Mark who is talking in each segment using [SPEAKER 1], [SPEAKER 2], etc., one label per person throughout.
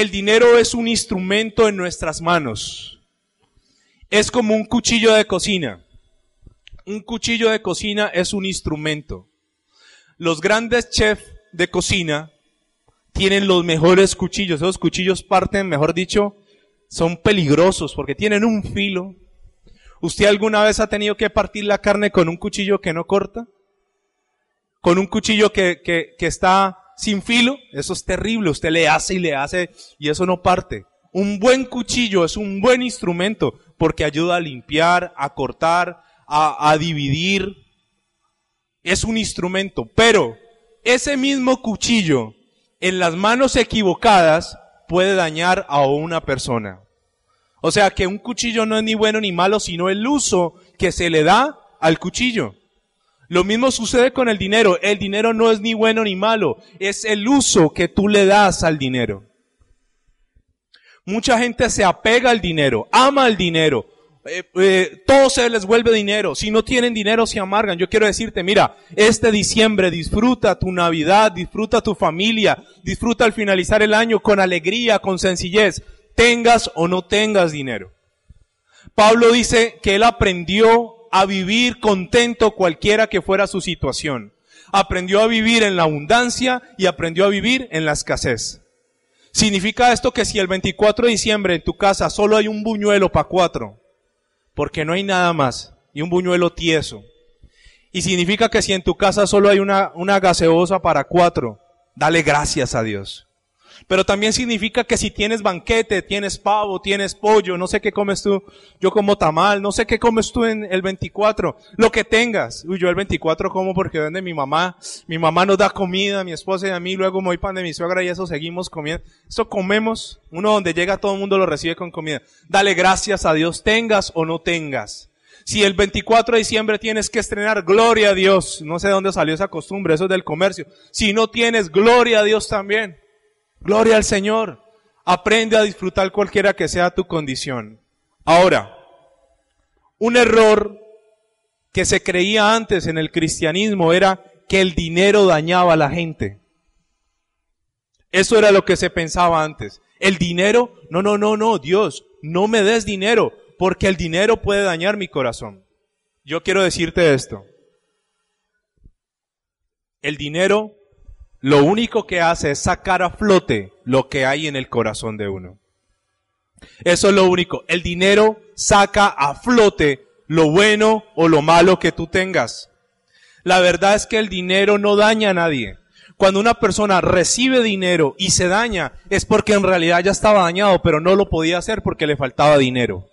[SPEAKER 1] El dinero es un instrumento en nuestras manos. Es como un cuchillo de cocina. Un cuchillo de cocina es un instrumento. Los grandes chefs de cocina tienen los mejores cuchillos. Esos cuchillos parten, mejor dicho, son peligrosos porque tienen un filo. ¿Usted alguna vez ha tenido que partir la carne con un cuchillo que no corta? ¿Con un cuchillo que, que, que está sin filo? Eso es terrible. Usted le hace y le hace y eso no parte. Un buen cuchillo es un buen instrumento porque ayuda a limpiar, a cortar, a, a dividir. Es un instrumento. Pero ese mismo cuchillo en las manos equivocadas puede dañar a una persona. O sea que un cuchillo no es ni bueno ni malo, sino el uso que se le da al cuchillo. Lo mismo sucede con el dinero. El dinero no es ni bueno ni malo, es el uso que tú le das al dinero. Mucha gente se apega al dinero, ama al dinero, eh, eh, todo se les vuelve dinero. Si no tienen dinero, se amargan. Yo quiero decirte, mira, este diciembre disfruta tu Navidad, disfruta tu familia, disfruta al finalizar el año con alegría, con sencillez, tengas o no tengas dinero. Pablo dice que él aprendió a vivir contento cualquiera que fuera su situación. Aprendió a vivir en la abundancia y aprendió a vivir en la escasez. Significa esto que si el 24 de diciembre en tu casa solo hay un buñuelo para cuatro, porque no hay nada más, y un buñuelo tieso. Y significa que si en tu casa solo hay una, una gaseosa para cuatro, dale gracias a Dios. Pero también significa que si tienes banquete, tienes pavo, tienes pollo, no sé qué comes tú, yo como tamal, no sé qué comes tú en el 24, lo que tengas. Uy, yo el 24 como porque vende mi mamá, mi mamá nos da comida, mi esposa y a mí, luego me voy pan de mi suegra y eso seguimos comiendo. Eso comemos, uno donde llega todo el mundo lo recibe con comida. Dale gracias a Dios, tengas o no tengas. Si el 24 de diciembre tienes que estrenar, gloria a Dios. No sé de dónde salió esa costumbre, eso es del comercio. Si no tienes, gloria a Dios también. Gloria al Señor. Aprende a disfrutar cualquiera que sea tu condición. Ahora, un error que se creía antes en el cristianismo era que el dinero dañaba a la gente. Eso era lo que se pensaba antes. El dinero, no, no, no, no, Dios, no me des dinero, porque el dinero puede dañar mi corazón. Yo quiero decirte esto. El dinero lo único que hace es sacar a flote lo que hay en el corazón de uno. Eso es lo único. El dinero saca a flote lo bueno o lo malo que tú tengas. La verdad es que el dinero no daña a nadie. Cuando una persona recibe dinero y se daña, es porque en realidad ya estaba dañado, pero no lo podía hacer porque le faltaba dinero.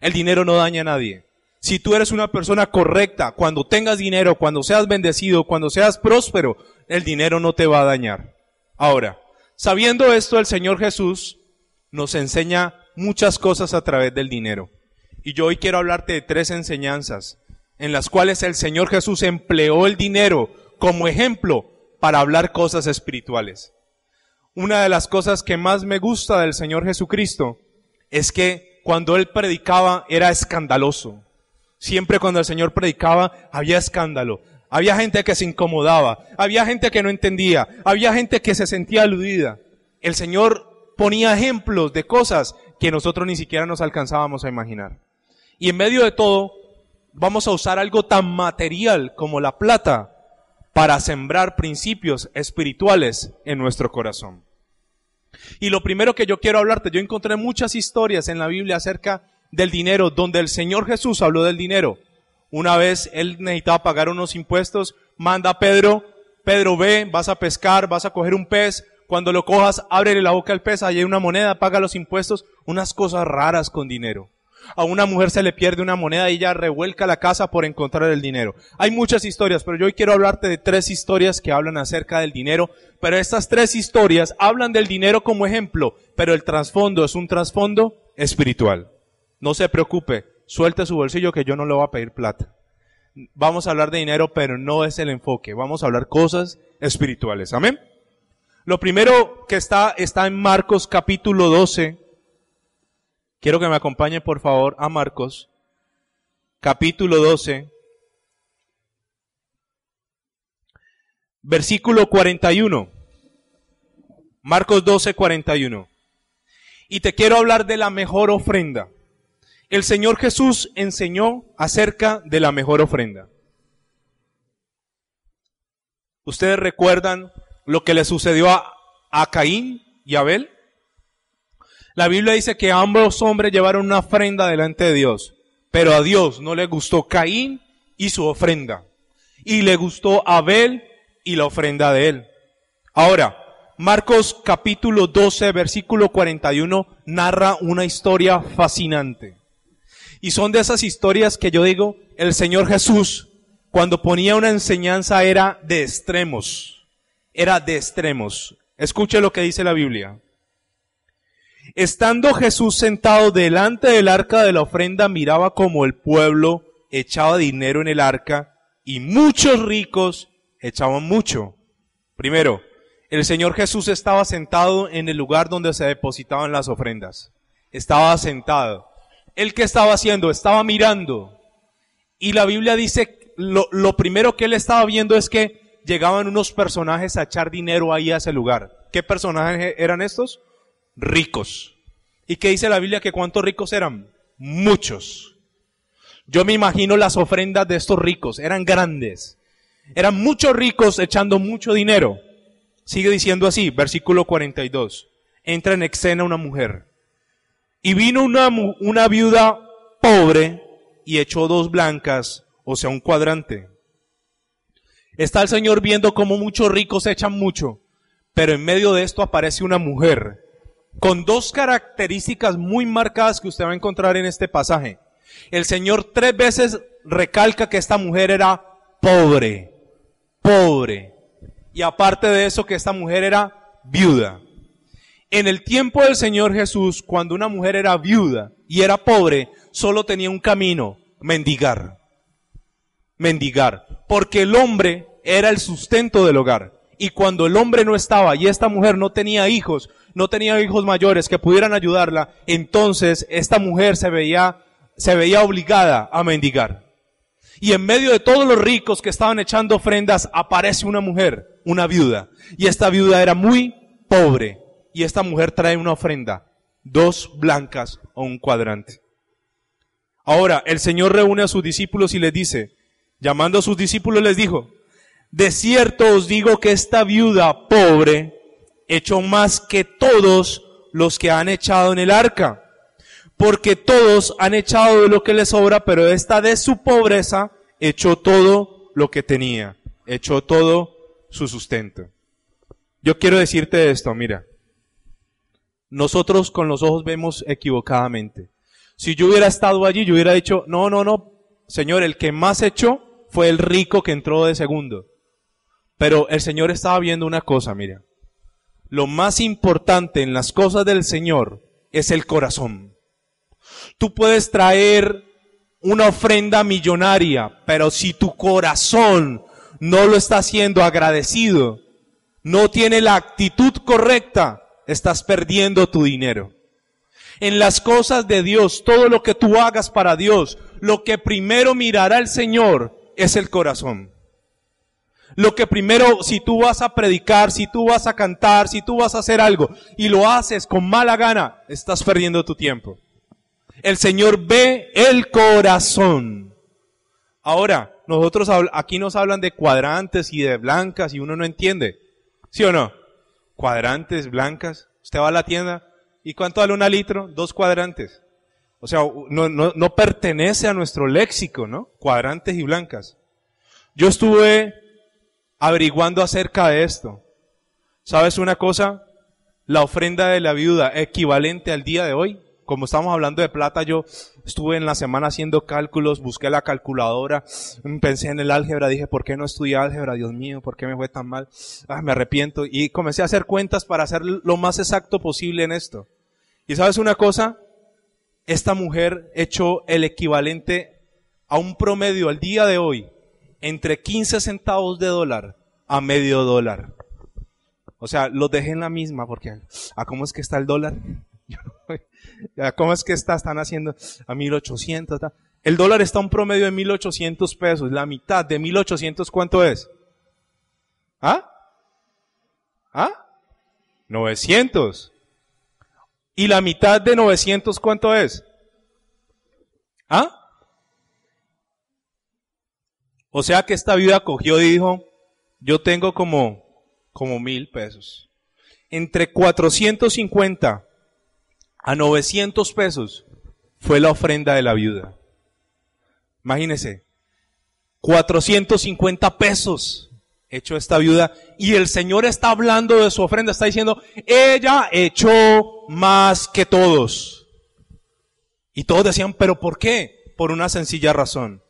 [SPEAKER 1] El dinero no daña a nadie. Si tú eres una persona correcta, cuando tengas dinero, cuando seas bendecido, cuando seas próspero, el dinero no te va a dañar. Ahora, sabiendo esto, el Señor Jesús nos enseña muchas cosas a través del dinero. Y yo hoy quiero hablarte de tres enseñanzas en las cuales el Señor Jesús empleó el dinero como ejemplo para hablar cosas espirituales. Una de las cosas que más me gusta del Señor Jesucristo es que cuando Él predicaba era escandaloso. Siempre cuando el Señor predicaba había escándalo. Había gente que se incomodaba. Había gente que no entendía. Había gente que se sentía aludida. El Señor ponía ejemplos de cosas que nosotros ni siquiera nos alcanzábamos a imaginar. Y en medio de todo, vamos a usar algo tan material como la plata para sembrar principios espirituales en nuestro corazón. Y lo primero que yo quiero hablarte, yo encontré muchas historias en la Biblia acerca del dinero, donde el Señor Jesús habló del dinero. Una vez él necesitaba pagar unos impuestos, manda a Pedro, Pedro ve, vas a pescar, vas a coger un pez, cuando lo cojas, ábrele la boca al pez, ahí hay una moneda, paga los impuestos, unas cosas raras con dinero. A una mujer se le pierde una moneda y ella revuelca la casa por encontrar el dinero. Hay muchas historias, pero yo hoy quiero hablarte de tres historias que hablan acerca del dinero. Pero estas tres historias hablan del dinero como ejemplo, pero el trasfondo es un trasfondo espiritual. No se preocupe, suelte su bolsillo que yo no le voy a pedir plata. Vamos a hablar de dinero, pero no es el enfoque. Vamos a hablar cosas espirituales. Amén. Lo primero que está, está en Marcos capítulo 12. Quiero que me acompañen por favor a Marcos capítulo 12. Versículo 41. Marcos 12, 41. Y te quiero hablar de la mejor ofrenda. El Señor Jesús enseñó acerca de la mejor ofrenda. ¿Ustedes recuerdan lo que le sucedió a, Caín y Abel? La Biblia dice que ambos hombres llevaron una ofrenda delante de Dios, pero a Dios no le gustó Caín y su ofrenda, y le gustó Abel y la ofrenda de él. Ahora, Marcos capítulo 12, versículo 41 narra una historia fascinante. Y son de esas historias que yo digo, el Señor Jesús, cuando ponía una enseñanza era de extremos. Era de extremos. Escuche lo que dice la Biblia. Estando Jesús sentado delante del arca de la ofrenda, miraba como el pueblo echaba dinero en el arca y muchos ricos echaban mucho. Primero, el Señor Jesús estaba sentado en el lugar donde se depositaban las ofrendas. Estaba sentado. ¿El que estaba haciendo? Estaba mirando. Y la Biblia dice, lo, lo primero que él estaba viendo es que llegaban unos personajes a echar dinero ahí a ese lugar. ¿Qué personajes eran estos? Ricos. ¿Y qué dice la Biblia? Que cuántos ricos eran? Muchos. Yo me imagino las ofrendas de estos ricos. Eran grandes. Eran muchos ricos echando mucho dinero. Sigue diciendo así, versículo 42. Entra en escena una mujer y vino una, una viuda pobre y echó dos blancas, o sea, un cuadrante. Está el Señor viendo cómo muchos ricos echan mucho, pero en medio de esto aparece una mujer con dos características muy marcadas que usted va a encontrar en este pasaje. El Señor tres veces recalca que esta mujer era pobre, pobre. Y aparte de eso, que esta mujer era viuda. En el tiempo del Señor Jesús, cuando una mujer era viuda y era pobre, solo tenía un camino, mendigar. Mendigar. Porque el hombre era el sustento del hogar. Y cuando el hombre no estaba y esta mujer no tenía hijos, no tenía hijos mayores que pudieran ayudarla, entonces esta mujer se veía, se veía obligada a mendigar. Y en medio de todos los ricos que estaban echando ofrendas, aparece una mujer, una viuda. Y esta viuda era muy pobre y esta mujer trae una ofrenda, dos blancas o un cuadrante. Ahora, el Señor reúne a sus discípulos y les dice, llamando a sus discípulos les dijo, de cierto os digo que esta viuda pobre echó más que todos los que han echado en el arca, porque todos han echado de lo que les sobra, pero esta de su pobreza echó todo lo que tenía, echó todo su sustento. Yo quiero decirte esto, mira, nosotros con los ojos vemos equivocadamente. Si yo hubiera estado allí, yo hubiera dicho, no, no, no, Señor, el que más echó fue el rico que entró de segundo. Pero el Señor estaba viendo una cosa, mira. Lo más importante en las cosas del Señor es el corazón. Tú puedes traer una ofrenda millonaria, pero si tu corazón no lo está haciendo agradecido, no tiene la actitud correcta, estás perdiendo tu dinero. En las cosas de Dios, todo lo que tú hagas para Dios, lo que primero mirará el Señor es el corazón. Lo que primero, si tú vas a predicar, si tú vas a cantar, si tú vas a hacer algo y lo haces con mala gana, estás perdiendo tu tiempo. El Señor ve el corazón. Ahora, nosotros aquí nos hablan de cuadrantes y de blancas y uno no entiende. ¿Sí o no? Cuadrantes blancas. Usted va a la tienda y ¿cuánto vale una litro? Dos cuadrantes. O sea, no, no, no pertenece a nuestro léxico, ¿no? Cuadrantes y blancas. Yo estuve averiguando acerca de esto. ¿Sabes una cosa? La ofrenda de la viuda equivalente al día de hoy como estamos hablando de plata, yo estuve en la semana haciendo cálculos, busqué la calculadora, pensé en el álgebra, dije, ¿por qué no estudié álgebra? Dios mío, ¿por qué me fue tan mal? Ah, me arrepiento. Y comencé a hacer cuentas para hacer lo más exacto posible en esto. Y sabes una cosa, esta mujer echó el equivalente a un promedio al día de hoy entre 15 centavos de dólar a medio dólar. O sea, los dejé en la misma porque, ¿a cómo es que está el dólar? ¿A cómo es que está? Están haciendo a 1800. El dólar está a un promedio de 1800 pesos. La mitad de 1800, ¿cuánto es? ¿Ah? ¿Ah? 900. ¿Y la mitad de 900 cuánto es? ¿Ah? O sea que esta viuda cogió y dijo, yo tengo como, como mil pesos. Entre 450 a 900 pesos fue la ofrenda de la viuda. Imagínense, 450 pesos echó esta viuda y el Señor está hablando de su ofrenda, está diciendo, ella echó más que todos. Y todos decían, pero ¿por qué? Por una sencilla razón.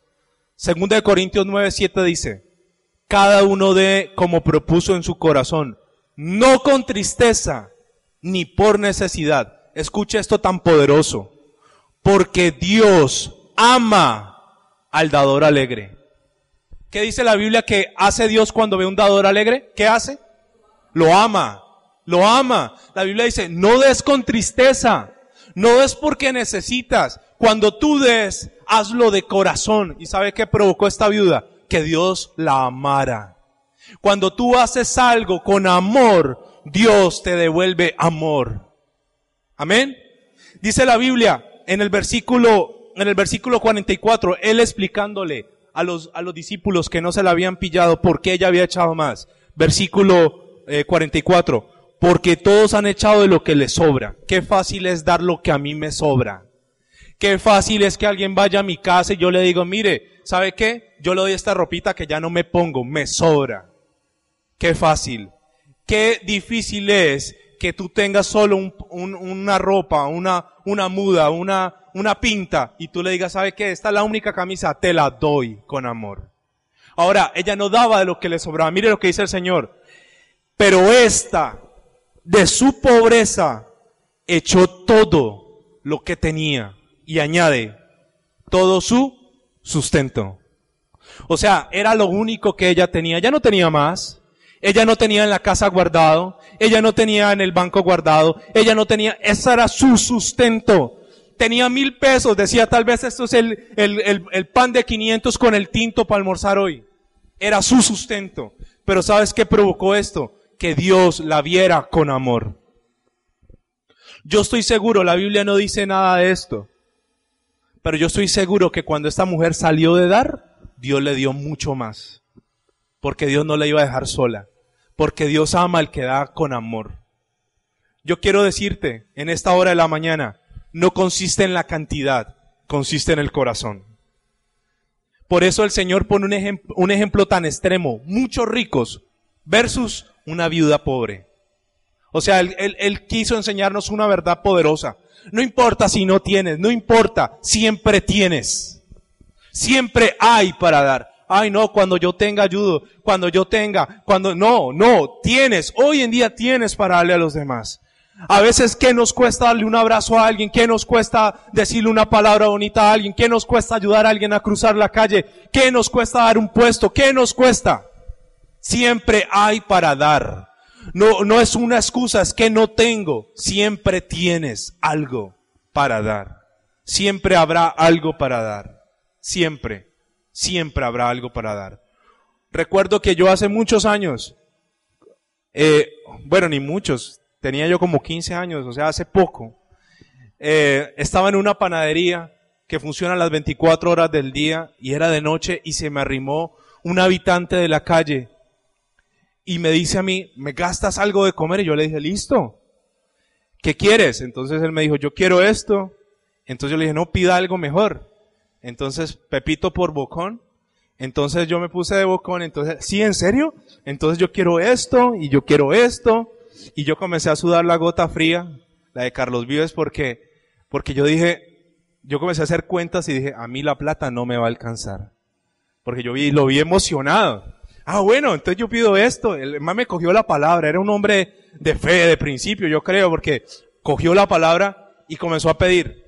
[SPEAKER 1] Segunda de Corintios 9, 7 dice, cada uno de como propuso en su corazón, no con tristeza ni por necesidad. Escucha esto tan poderoso, porque Dios ama al dador alegre. ¿Qué dice la Biblia que hace Dios cuando ve un dador alegre? ¿Qué hace? Lo ama, lo ama. La Biblia dice, no des con tristeza, no des porque necesitas. Cuando tú des, hazlo de corazón. ¿Y sabe qué provocó esta viuda? Que Dios la amara. Cuando tú haces algo con amor, Dios te devuelve amor. Amén. Dice la Biblia en el versículo, en el versículo 44, él explicándole a los, a los discípulos que no se la habían pillado por qué ella había echado más. Versículo 44, eh, porque todos han echado de lo que les sobra. Qué fácil es dar lo que a mí me sobra. Qué fácil es que alguien vaya a mi casa y yo le digo, mire, ¿sabe qué? Yo le doy esta ropita que ya no me pongo, me sobra. Qué fácil. Qué difícil es que tú tengas solo una ropa, una, una muda, una, una pinta y tú le digas, ¿sabe qué? Esta es la única camisa, te la doy con amor. Ahora, ella no daba de lo que le sobraba. Mire lo que dice el Señor. Pero esta, de su pobreza, echó todo lo que tenía y añade todo su sustento. O sea, era lo único que ella tenía. Ya no tenía más. Ella no tenía en la casa guardado. Ella no tenía en el banco guardado. Ella no tenía, ese era su sustento. Tenía mil pesos. Decía, tal vez esto es el, el, el, pan de 500 con el tinto para almorzar hoy. Era su sustento. Pero ¿sabes qué provocó esto? Que Dios la viera con amor. Yo estoy seguro, la Biblia no dice nada de esto. Pero yo estoy seguro que cuando esta mujer salió de dar, Dios le dio mucho más. Porque Dios no la iba a dejar sola. Porque Dios ama al que da con amor. Yo quiero decirte en esta hora de la mañana, no consiste en la cantidad, consiste en el corazón. Por eso el Señor pone un, ejemplo, tan extremo, muchos ricos versus una viuda pobre. O sea, él, quiso enseñarnos una verdad poderosa. No importa si no tienes, no importa, siempre tienes. Siempre hay para dar. Ay, no, cuando yo tenga ayudo, cuando yo tenga, cuando, no, no, tienes, hoy en día tienes para darle a los demás. A veces, ¿qué nos cuesta darle un abrazo a alguien? ¿Qué nos cuesta decirle una palabra bonita a alguien? ¿Qué nos cuesta ayudar a alguien a cruzar la calle? ¿Qué nos cuesta dar un puesto? ¿Qué nos cuesta? Siempre hay para dar. No, no es una excusa, es que no tengo. Siempre tienes algo para dar. Siempre habrá algo para dar. Siempre, siempre habrá algo para dar. Recuerdo que yo hace muchos años, eh, bueno, ni muchos, tenía yo como 15 años, o sea, hace poco, eh, estaba en una panadería que funciona las 24 horas del día y era de noche y se me arrimó un habitante de la calle y me dice a mí, ¿me gastas algo de comer? Y yo le dije, listo. ¿Qué quieres? Entonces él me dijo, yo quiero esto. Entonces yo le dije, no, pida algo mejor. Entonces, Pepito por bocón. Entonces yo me puse de bocón. Entonces, ¿sí, en serio? Entonces yo quiero esto y yo quiero esto. Y yo comencé a sudar la gota fría, la de Carlos Vives, porque Porque yo dije, yo comencé a hacer cuentas y dije, a mí la plata no me va a alcanzar. Porque yo vi, lo vi emocionado. Ah, bueno, entonces yo pido esto. El más me cogió la palabra. Era un hombre de fe, de principio, yo creo, porque cogió la palabra y comenzó a pedir.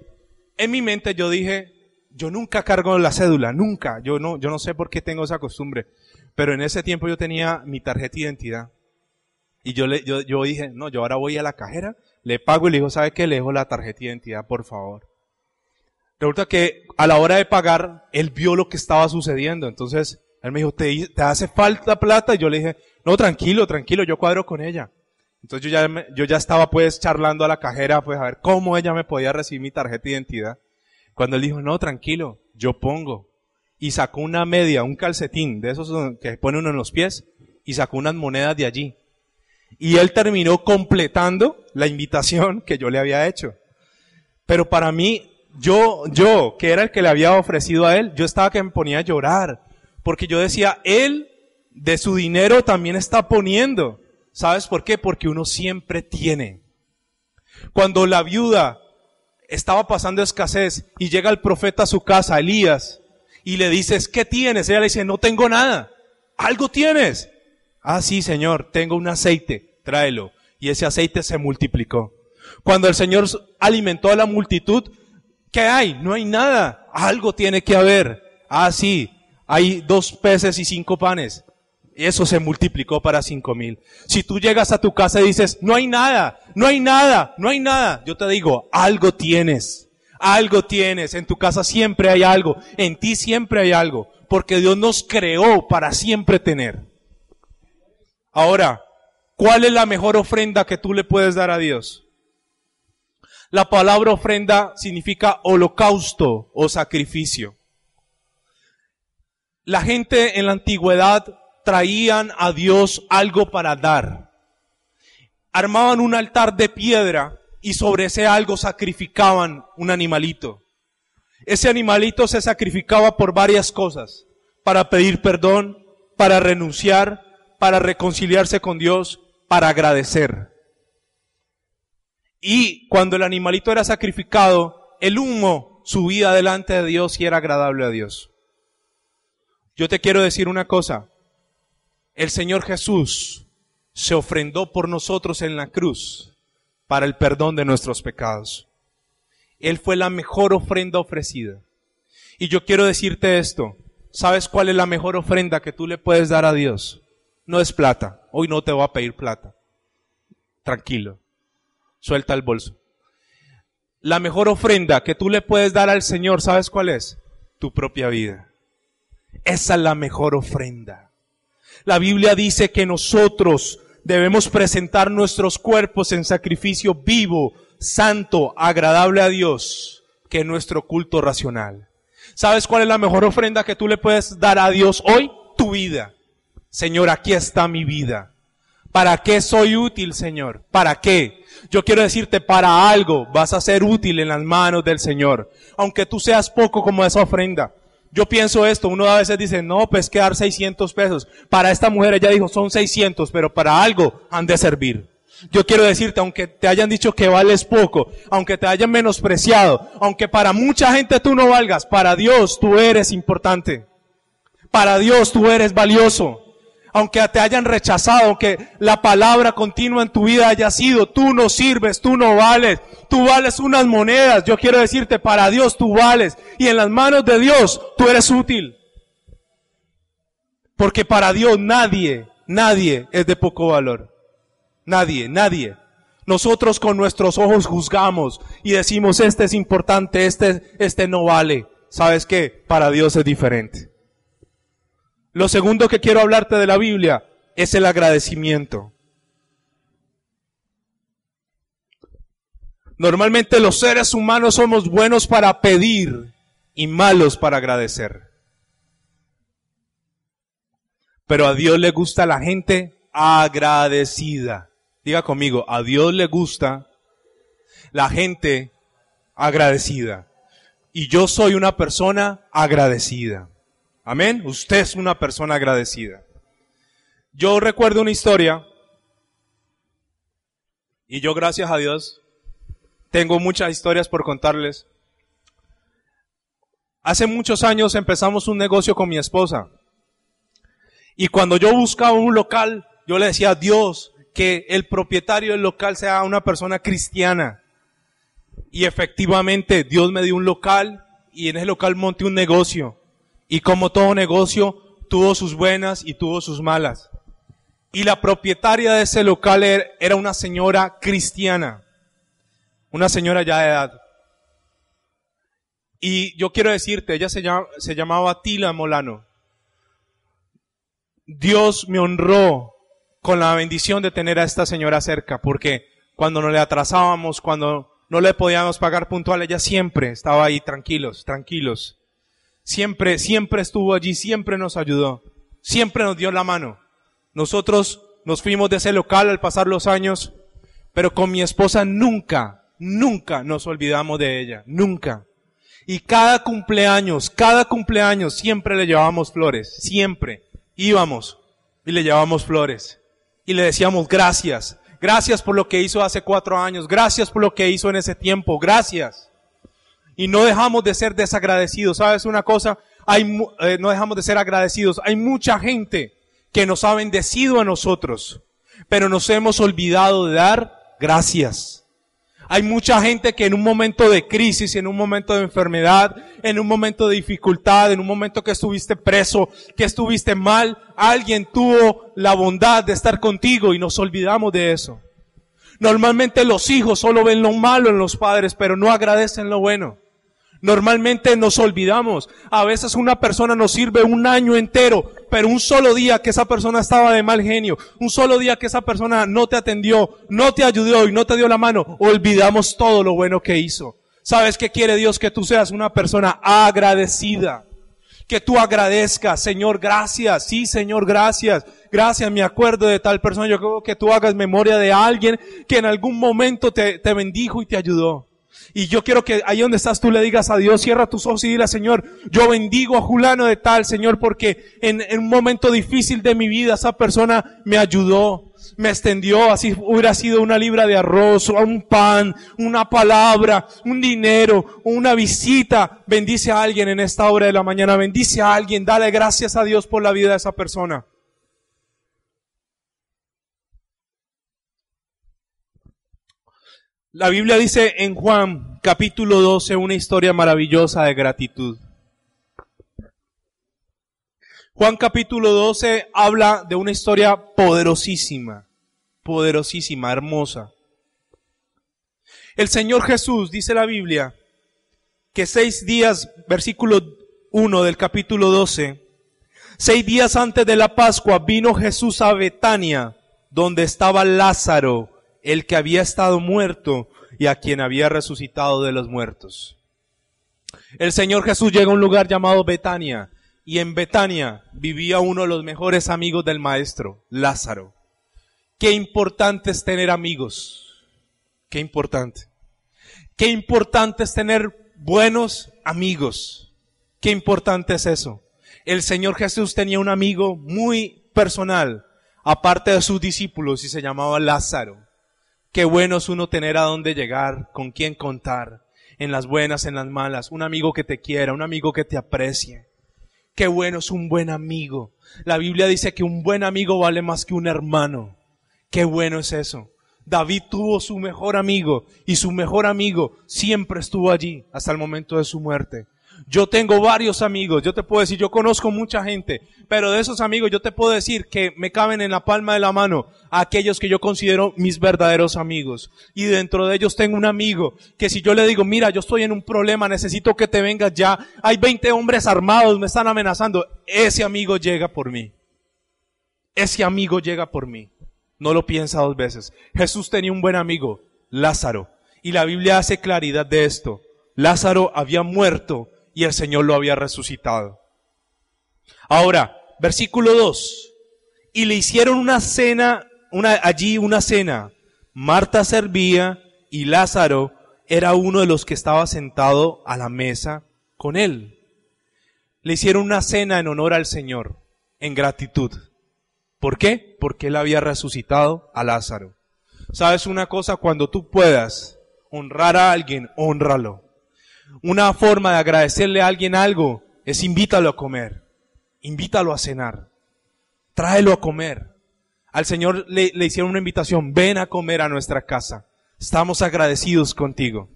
[SPEAKER 1] En mi mente yo dije, yo nunca cargo la cédula, nunca. Yo no, yo no sé por qué tengo esa costumbre. Pero en ese tiempo yo tenía mi tarjeta de identidad. Y yo le, yo, yo dije, no, yo ahora voy a la cajera, le pago y le digo, ¿sabe qué? Le dejo la tarjeta de identidad, por favor. Resulta que a la hora de pagar, él vio lo que estaba sucediendo. Entonces, él me dijo, ¿te, te hace falta plata? Y yo le dije, no, tranquilo, tranquilo, yo cuadro con ella. Entonces yo ya, yo ya estaba pues charlando a la cajera, pues a ver cómo ella me podía recibir mi tarjeta de identidad. Cuando él dijo, no, tranquilo, yo pongo. Y sacó una media, un calcetín, de esos que pone uno en los pies, y sacó unas monedas de allí. Y él terminó completando la invitación que yo le había hecho. Pero para mí, yo, yo, que era el que le había ofrecido a él, yo estaba que me ponía a llorar. Porque yo decía, él de su dinero también está poniendo. ¿Sabes por qué? Porque uno siempre tiene. Cuando la viuda estaba pasando escasez y llega el profeta a su casa, Elías, y le dices, ¿qué tienes? Ella le dice, no tengo nada. ¿Algo tienes? Ah, sí, Señor, tengo un aceite, tráelo. Y ese aceite se multiplicó. Cuando el Señor alimentó a la multitud, ¿qué hay? No hay nada. Algo tiene que haber. Ah, sí, hay dos peces y cinco panes. Eso se multiplicó para cinco mil. Si tú llegas a tu casa y dices, no hay nada, no hay nada, no hay nada, yo te digo, algo tienes. Algo tienes. En tu casa siempre hay algo. En ti siempre hay algo. Porque Dios nos creó para siempre tener. Ahora, ¿cuál es la mejor ofrenda que tú le puedes dar a Dios? La palabra ofrenda significa holocausto o sacrificio. La gente en la antigüedad traían a Dios algo para dar. Armaban un altar de piedra y sobre ese algo sacrificaban un animalito. Ese animalito se sacrificaba por varias cosas, para pedir perdón, para renunciar, para reconciliarse con Dios, para agradecer. Y cuando el animalito era sacrificado, el humo subía delante de Dios y era agradable a Dios. Yo te quiero decir una cosa, el Señor Jesús se ofrendó por nosotros en la cruz para el perdón de nuestros pecados. Él fue la mejor ofrenda ofrecida. Y yo quiero decirte esto. ¿Sabes cuál es la mejor ofrenda que tú le puedes dar a Dios? No es plata. Hoy no te voy a pedir plata. Tranquilo. Suelta el bolso. La mejor ofrenda que tú le puedes dar al Señor, ¿sabes cuál es? Tu propia vida. Esa es la mejor ofrenda. La Biblia dice que nosotros debemos presentar nuestros cuerpos en sacrificio vivo, santo, agradable a Dios, que nuestro culto racional. ¿Sabes cuál es la mejor ofrenda que tú le puedes dar a Dios hoy? Tu vida. Señor, aquí está mi vida. ¿Para qué soy útil, Señor? ¿Para qué? Yo quiero decirte, para algo vas a ser útil en las manos del Señor. Aunque tú seas poco como esa ofrenda. Yo pienso esto, uno a veces dice, no, pues que dar 600 pesos. Para esta mujer ella dijo, son 600, pero para algo han de servir. Yo quiero decirte, aunque te hayan dicho que vales poco, aunque te hayan menospreciado, aunque para mucha gente tú no valgas, para Dios tú eres importante. Para Dios tú eres valioso aunque te hayan rechazado, aunque la palabra continua en tu vida haya sido, tú no sirves, tú no vales, tú vales unas monedas, yo quiero decirte, para Dios tú vales, y en las manos de Dios tú eres útil. Porque para Dios nadie, nadie es de poco valor. Nadie, nadie. Nosotros con nuestros ojos juzgamos y decimos, este es importante, este, este no vale. ¿Sabes qué? Para Dios es diferente. Lo segundo que quiero hablarte de la Biblia es el agradecimiento. Normalmente los seres humanos somos buenos para pedir y malos para agradecer. Pero a Dios le gusta la gente agradecida. Diga conmigo, a Dios le gusta la gente agradecida. Y yo soy una persona agradecida. Amén. Usted es una persona agradecida. Yo recuerdo una historia y yo gracias a Dios Tengo muchas historias por contarles. Hace muchos años empezamos un negocio con mi esposa. Y cuando yo buscaba un local, yo le decía a Dios que el propietario del local sea una persona cristiana. Y efectivamente Dios me dio un local y en ese local monté un negocio. Y como todo negocio, tuvo sus buenas y tuvo sus malas. Y la propietaria de ese local er, era una señora cristiana, una señora ya de edad. Y yo quiero decirte, ella se, se llamaba Tila Molano. Dios me honró con la bendición de tener a esta señora cerca, porque cuando nos le atrasábamos, cuando no le podíamos pagar puntual, ella siempre estaba ahí tranquilos, tranquilos. Siempre, siempre estuvo allí, siempre nos ayudó, siempre nos dio la mano. Nosotros nos fuimos de ese local al pasar los años, pero con mi esposa nunca, nunca nos olvidamos de ella, nunca. Y cada cumpleaños, cada cumpleaños siempre le llevábamos flores, siempre. Íbamos y le llevábamos flores. Y le decíamos gracias, gracias por lo que hizo hace cuatro años, gracias por lo que hizo en ese tiempo, gracias y no dejamos de ser desagradecidos. ¿Sabes una cosa? Eh, no dejamos de ser agradecidos. Hay mucha gente que nos ha bendecido a nosotros, pero nos hemos olvidado de dar gracias. Hay mucha gente que en un momento de crisis, en un momento de enfermedad, en un momento de dificultad, en un momento que estuviste preso, que estuviste mal, alguien tuvo la bondad de estar contigo y nos olvidamos de eso. Normalmente los hijos solo ven lo malo en los padres, pero no agradecen lo bueno. Normalmente nos olvidamos. A veces una persona nos sirve un año entero, pero un solo día que esa persona estaba de mal genio, un solo día que esa persona no te atendió, no te ayudó y no te dio la mano, olvidamos todo lo bueno que hizo. ¿Sabes qué quiere Dios? Que tú seas una persona agradecida. Que tú agradezcas, Señor, gracias. Sí, Señor, gracias. Gracias, me acuerdo de tal persona. Yo creo que tú hagas memoria de alguien que en algún momento te, te bendijo y te ayudó. Y yo quiero que ahí donde estás tú le digas a Dios, cierra tus ojos y dile, Señor, yo bendigo a Julano de tal, Señor, porque en, un momento difícil de mi vida esa persona me ayudó, me extendió, así hubiera sido una libra de arroz, un pan, una palabra, un dinero, una visita. Bendice a alguien en esta hora de la mañana, bendice a alguien, dale gracias a Dios por la vida de esa persona. La Biblia dice en Juan capítulo 12 una historia maravillosa de gratitud. Juan capítulo 12 habla de una historia poderosísima, poderosísima, hermosa. El Señor Jesús, dice la Biblia, que seis días, versículo 1 del capítulo 12, seis días antes de la Pascua vino Jesús a Betania, donde estaba Lázaro, el que había estado muerto y a quien había resucitado de los muertos. El Señor Jesús llega a un lugar llamado Betania y en Betania vivía uno de los mejores amigos del Maestro, Lázaro. Qué importante es tener amigos. Qué importante. Qué importante es tener buenos amigos. Qué importante es eso. El Señor Jesús tenía un amigo muy personal, aparte de sus discípulos, y se llamaba Lázaro. Qué bueno es uno tener a dónde llegar, con quién contar, en las buenas, en las malas, un amigo que te quiera, un amigo que te aprecie. Qué bueno es un buen amigo. La Biblia dice que un buen amigo vale más que un hermano. Qué bueno es eso. David tuvo su mejor amigo y su mejor amigo siempre estuvo allí hasta el momento de su muerte. Yo tengo varios amigos, yo te puedo decir, yo conozco mucha gente, pero de esos amigos yo te puedo decir que me caben en la palma de la mano aquellos que yo considero mis verdaderos amigos. Y dentro de ellos tengo un amigo que si yo le digo, mira, yo estoy en un problema, necesito que te vengas ya, hay 20 hombres armados, me están amenazando, ese amigo llega por mí. Ese amigo llega por mí. No lo piensa dos veces. Jesús tenía un buen amigo, Lázaro. Y la Biblia hace claridad de esto. Lázaro había muerto y el Señor lo había resucitado. Ahora, versículo 2. Y le hicieron una cena, una, allí una cena. Marta servía y Lázaro era uno de los que estaba sentado a la mesa con él. Le hicieron una cena en honor al Señor, en gratitud. ¿Por qué? Porque él había resucitado a Lázaro. ¿Sabes una cosa? Cuando tú puedas honrar a alguien, honralo. Una forma de agradecerle a alguien algo es invítalo a comer, invítalo a cenar, tráelo a comer. Al Señor le, le hicieron una invitación, ven a comer a nuestra casa. Estamos agradecidos contigo.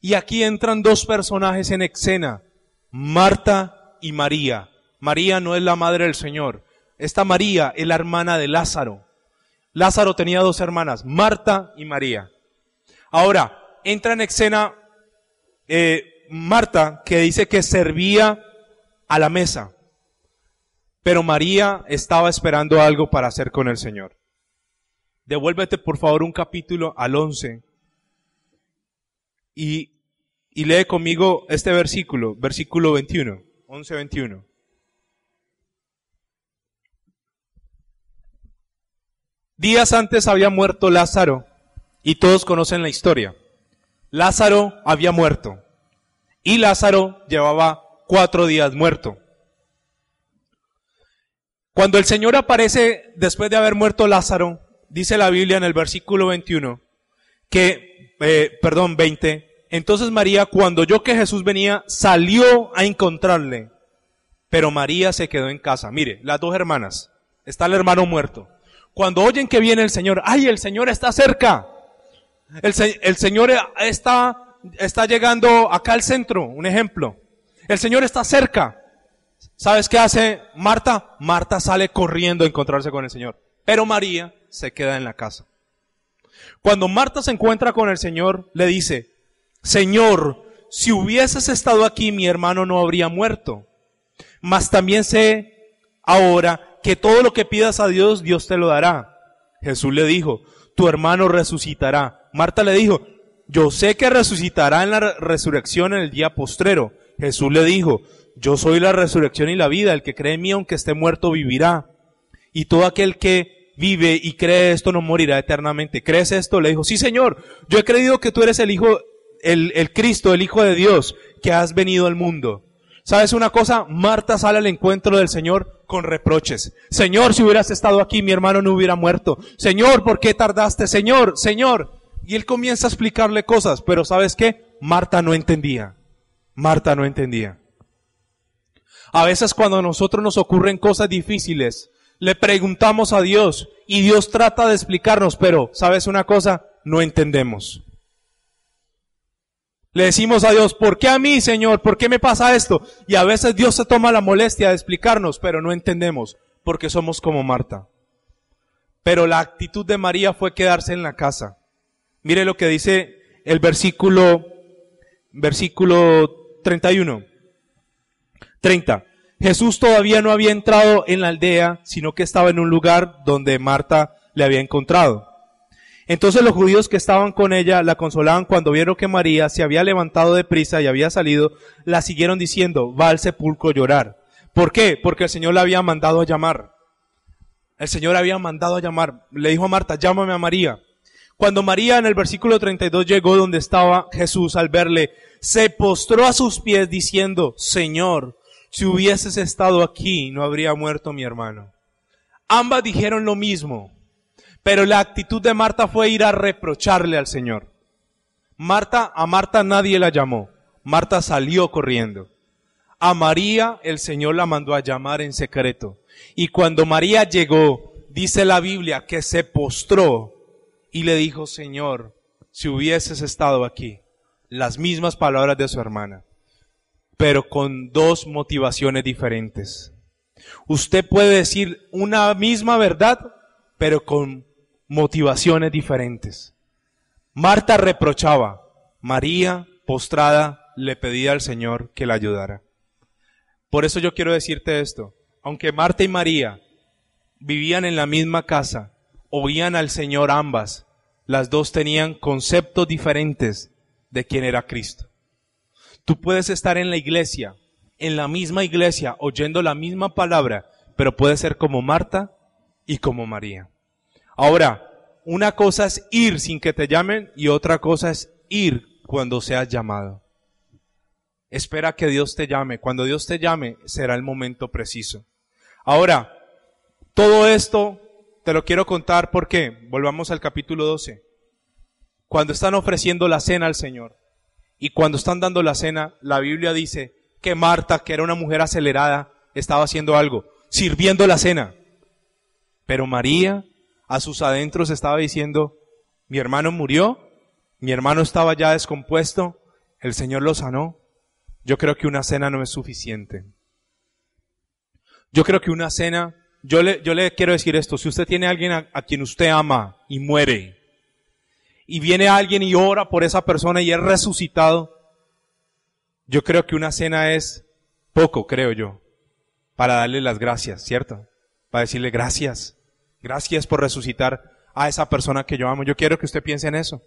[SPEAKER 1] Y aquí entran dos personajes en escena, Marta y María. María no es la madre del Señor. Esta María es la hermana de Lázaro. Lázaro tenía dos hermanas, Marta y María. Ahora, entra en escena eh, Marta, que dice que servía a la mesa, pero María estaba esperando algo para hacer con el Señor. Devuélvete por favor un capítulo al 11 y, y lee conmigo este versículo, versículo 21, 11, 21. Días antes había muerto Lázaro y todos conocen la historia. Lázaro había muerto y Lázaro llevaba cuatro días muerto. Cuando el Señor aparece después de haber muerto Lázaro, dice la Biblia en el versículo 21, que, eh, perdón, 20, entonces María, cuando oyó que Jesús venía, salió a encontrarle, pero María se quedó en casa. Mire, las dos hermanas, está el hermano muerto. Cuando oyen que viene el Señor, ay, el Señor está cerca. El, Señor está, está llegando acá al centro, un ejemplo. El Señor está cerca. ¿Sabes qué hace Marta? Marta sale corriendo a encontrarse con el Señor. Pero María se queda en la casa. Cuando Marta se encuentra con el Señor, le dice, Señor, si hubieses estado aquí, mi hermano no habría muerto. Mas también sé ahora que todo lo que pidas a Dios, Dios te lo dará. Jesús le dijo, tu hermano resucitará. Marta le dijo, yo sé que resucitará en la resurrección en el día postrero. Jesús le dijo, yo soy la resurrección y la vida, el que cree en mí aunque esté muerto vivirá. Y todo aquel que vive y cree esto no morirá eternamente. ¿Crees esto? Le dijo, sí Señor, yo he creído que tú eres el Hijo, el, el Cristo, el Hijo de Dios, que has venido al mundo. ¿Sabes una cosa? Marta sale al encuentro del Señor con reproches. Señor, si hubieras estado aquí, mi hermano no hubiera muerto. Señor, ¿por qué tardaste? Señor, Señor. Y él comienza a explicarle cosas, pero ¿sabes qué? Marta no entendía. Marta no entendía. A veces cuando a nosotros nos ocurren cosas difíciles, le preguntamos a Dios y Dios trata de explicarnos, pero ¿sabes una cosa? No entendemos. Le decimos a Dios, ¿por qué a mí, Señor? ¿Por qué me pasa esto? Y a veces Dios se toma la molestia de explicarnos, pero no entendemos, porque somos como Marta. Pero la actitud de María fue quedarse en la casa. Mire lo que dice el versículo, versículo 31. 30. Jesús todavía no había entrado en la aldea, sino que estaba en un lugar donde Marta le había encontrado. Entonces los judíos que estaban con ella la consolaban cuando vieron que María se había levantado de prisa y había salido, la siguieron diciendo, va al sepulcro a llorar. ¿Por qué? Porque el Señor la había mandado a llamar. El Señor había mandado a llamar. Le dijo a Marta, llámame a María. Cuando María en el versículo 32 llegó donde estaba Jesús al verle, se postró a sus pies diciendo, Señor, si hubieses estado aquí, no habría muerto mi hermano. Ambas dijeron lo mismo. Pero la actitud de Marta fue ir a reprocharle al Señor. Marta, a Marta nadie la llamó. Marta salió corriendo. A María el Señor la mandó a llamar en secreto. Y cuando María llegó, dice la Biblia que se postró y le dijo, Señor, si hubieses estado aquí, las mismas palabras de su hermana, pero con dos motivaciones diferentes. Usted puede decir una misma verdad, pero con motivaciones diferentes. Marta reprochaba, María, postrada, le pedía al Señor que la ayudara. Por eso yo quiero decirte esto, aunque Marta y María vivían en la misma casa, oían al Señor ambas, las dos tenían conceptos diferentes de quién era Cristo. Tú puedes estar en la iglesia, en la misma iglesia, oyendo la misma palabra, pero puedes ser como Marta y como María. Ahora, una cosa es ir sin que te llamen y otra cosa es ir cuando seas llamado. Espera que Dios te llame. Cuando Dios te llame será el momento preciso. Ahora, todo esto te lo quiero contar porque, volvamos al capítulo 12. cuando están ofreciendo la cena al Señor y cuando están dando la cena, la Biblia dice que Marta, que era una mujer acelerada, estaba haciendo algo, sirviendo la cena. Pero María a sus adentros estaba diciendo, mi hermano murió, mi hermano estaba ya descompuesto, el Señor lo sanó. Yo creo que una cena no es suficiente. Yo creo que una cena, yo le, quiero decir esto, si usted tiene a alguien a, a quien usted ama y muere, y viene alguien y ora por esa persona y es resucitado, yo creo que una cena es poco, creo yo, para darle las gracias, ¿cierto? Para decirle gracias, gracias por resucitar a esa persona que yo amo. Yo quiero que usted piense en eso.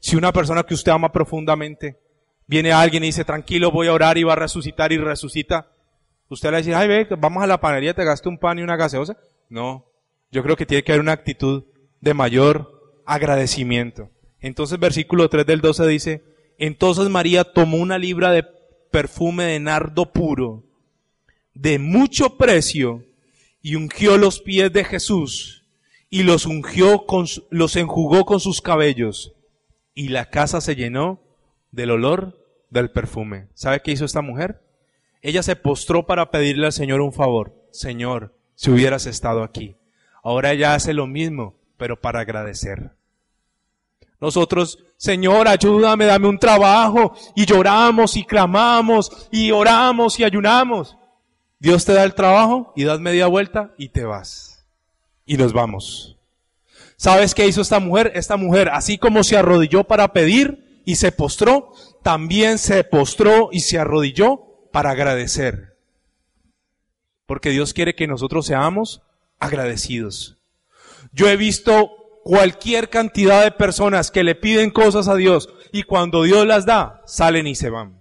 [SPEAKER 1] Si una persona que usted ama profundamente, viene alguien y dice, tranquilo, voy a orar y va a resucitar y resucita, usted le dice, ay, ve, vamos a la panadería, te gasto un pan y una gaseosa. No, yo creo que tiene que haber una actitud de mayor agradecimiento. Entonces versículo 3 del 12 dice, entonces María tomó una libra de perfume de nardo puro, de mucho precio, y ungió los pies de Jesús, y los ungió con, los enjugó con sus cabellos, y la casa se llenó del olor del perfume. ¿Sabe qué hizo esta mujer? Ella se postró para pedirle al Señor un favor. Señor, si hubieras estado aquí. Ahora ella hace lo mismo, pero para agradecer. Nosotros, Señor, ayúdame, dame un trabajo. Y lloramos y clamamos y oramos y ayunamos. Dios te da el trabajo y das media vuelta y te vas. Y nos vamos. ¿Sabes qué hizo esta mujer? Esta mujer, así como se arrodilló para pedir y se postró, también se postró y se arrodilló para agradecer. Porque Dios quiere que nosotros seamos agradecidos. Yo he visto cualquier cantidad de personas que le piden cosas a Dios y cuando Dios las da, salen y se van.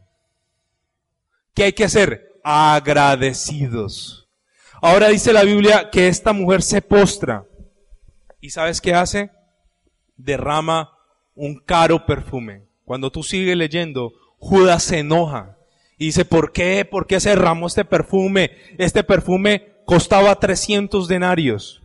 [SPEAKER 1] ¿Qué hay que hacer? Agradecidos. Ahora dice la Biblia que esta mujer se postra. ¿Y sabes qué hace? Derrama un caro perfume. Cuando tú sigues leyendo, Judas se enoja y dice, ¿por qué? ¿Por qué se derramó este perfume? Este perfume costaba 300 denarios.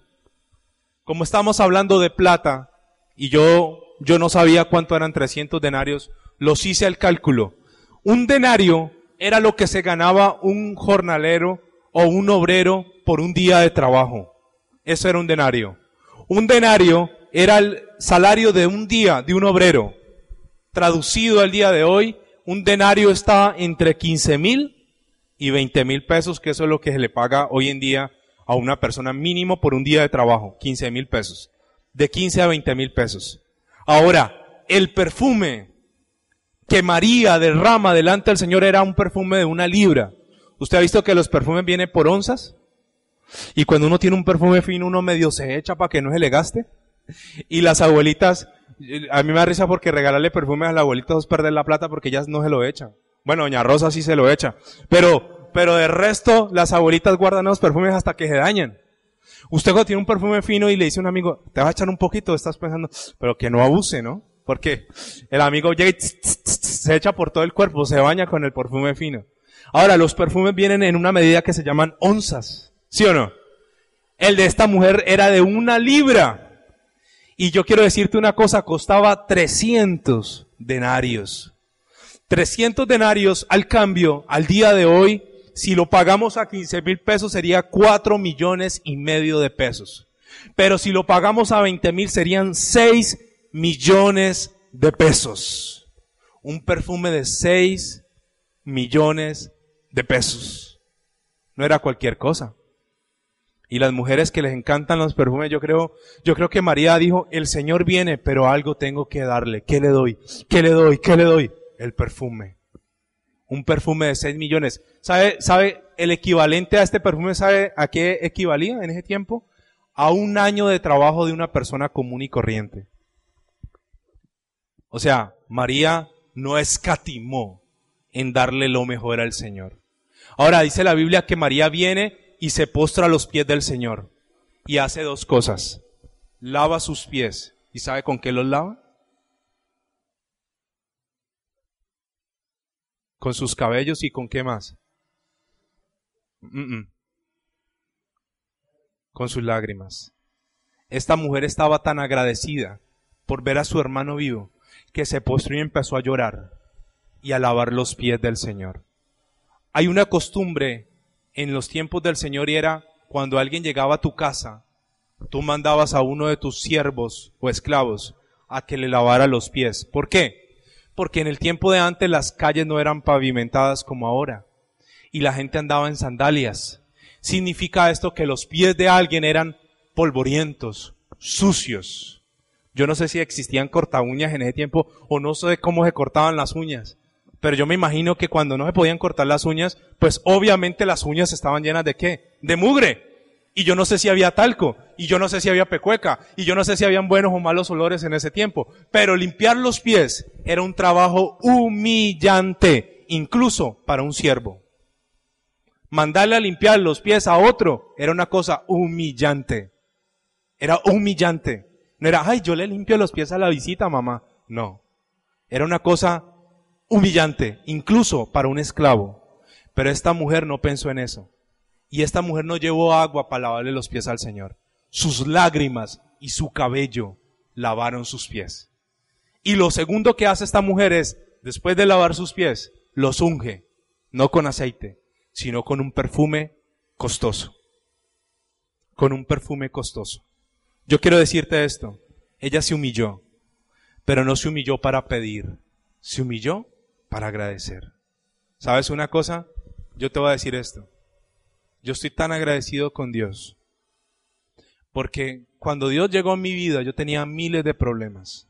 [SPEAKER 1] Como estamos hablando de plata, y yo, yo no sabía cuánto eran 300 denarios, los hice al cálculo. Un denario era lo que se ganaba un jornalero o un obrero por un día de trabajo. Eso era un denario. Un denario era el salario de un día de un obrero. Traducido al día de hoy, un denario está entre 15 mil y 20 mil pesos, que eso es lo que se le paga hoy en día a una persona mínimo por un día de trabajo, 15 mil pesos. De 15 a 20 mil pesos. Ahora, el perfume que María derrama delante del Señor era un perfume de una libra. ¿Usted ha visto que los perfumes vienen por onzas? Y cuando uno tiene un perfume fino, uno medio se echa para que no se le gaste. Y las abuelitas, a mí me da risa porque regalarle perfume a la abuelita es perder la plata porque ellas no se lo echan. Bueno, doña Rosa sí se lo echa. Pero pero de resto las abuelitas guardan los perfumes hasta que se dañan. Usted cuando tiene un perfume fino y le dice a un amigo, te vas a echar un poquito, estás pensando, pero que no abuse, ¿no? Porque el amigo llega se echa por todo el cuerpo, se baña con el perfume fino. Ahora, los perfumes vienen en una medida que se llaman onzas, ¿sí o no? El de esta mujer era de una libra. Y yo quiero decirte una cosa, costaba 300 denarios. 300 denarios al cambio, al día de hoy, si lo pagamos a 15 mil pesos sería 4 millones y medio de pesos. Pero si lo pagamos a 20 mil serían 6 millones de pesos. Un perfume de 6 millones de pesos. No era cualquier cosa. Y las mujeres que les encantan los perfumes, yo creo, yo creo que María dijo, el Señor viene, pero algo tengo que darle. ¿Qué le doy? ¿Qué le doy? ¿Qué le doy? El perfume un perfume de 6 millones. ¿Sabe, ¿Sabe el equivalente a este perfume? ¿Sabe a qué equivalía en ese tiempo? A un año de trabajo de una persona común y corriente. O sea, María no escatimó en darle lo mejor al Señor. Ahora dice la Biblia que María viene y se postra a los pies del Señor y hace dos cosas. Lava sus pies. ¿Y sabe con qué los lava? con sus cabellos y con qué más? Con sus lágrimas. Esta mujer estaba tan agradecida por ver a su hermano vivo que se postró y empezó a llorar y a lavar los pies del Señor. Hay una costumbre en los tiempos del Señor y era cuando alguien llegaba a tu casa, tú mandabas a uno de tus siervos o esclavos a que le lavara los pies. ¿Por qué? Porque en el tiempo de antes las calles no eran pavimentadas como ahora y la gente andaba en sandalias. Significa esto que los pies de alguien eran polvorientos, sucios. Yo no sé si existían corta uñas en ese tiempo o no sé cómo se cortaban las uñas. Pero yo me imagino que cuando no se podían cortar las uñas, pues obviamente las uñas estaban llenas de qué? De mugre. Y yo no sé si había talco, y yo no sé si había pecueca, y yo no sé si habían buenos o malos olores en ese tiempo. Pero limpiar los pies era un trabajo humillante, incluso para un siervo. Mandarle a limpiar los pies a otro era una cosa humillante. Era humillante. No era, ay, yo le limpio los pies a la visita, mamá. No. Era una cosa humillante, incluso para un esclavo. Pero esta mujer no pensó en eso. Y esta mujer no llevó agua para lavarle los pies al Señor. Sus lágrimas y su cabello lavaron sus pies. Y lo segundo que hace esta mujer es, después de lavar sus pies, los unge, no con aceite, sino con un perfume costoso. Con un perfume costoso. Yo quiero decirte esto, ella se humilló, pero no se humilló para pedir, se humilló para agradecer. ¿Sabes una cosa? Yo te voy a decir esto. Yo estoy tan agradecido con Dios. Porque cuando Dios llegó a mi vida, yo tenía miles de problemas.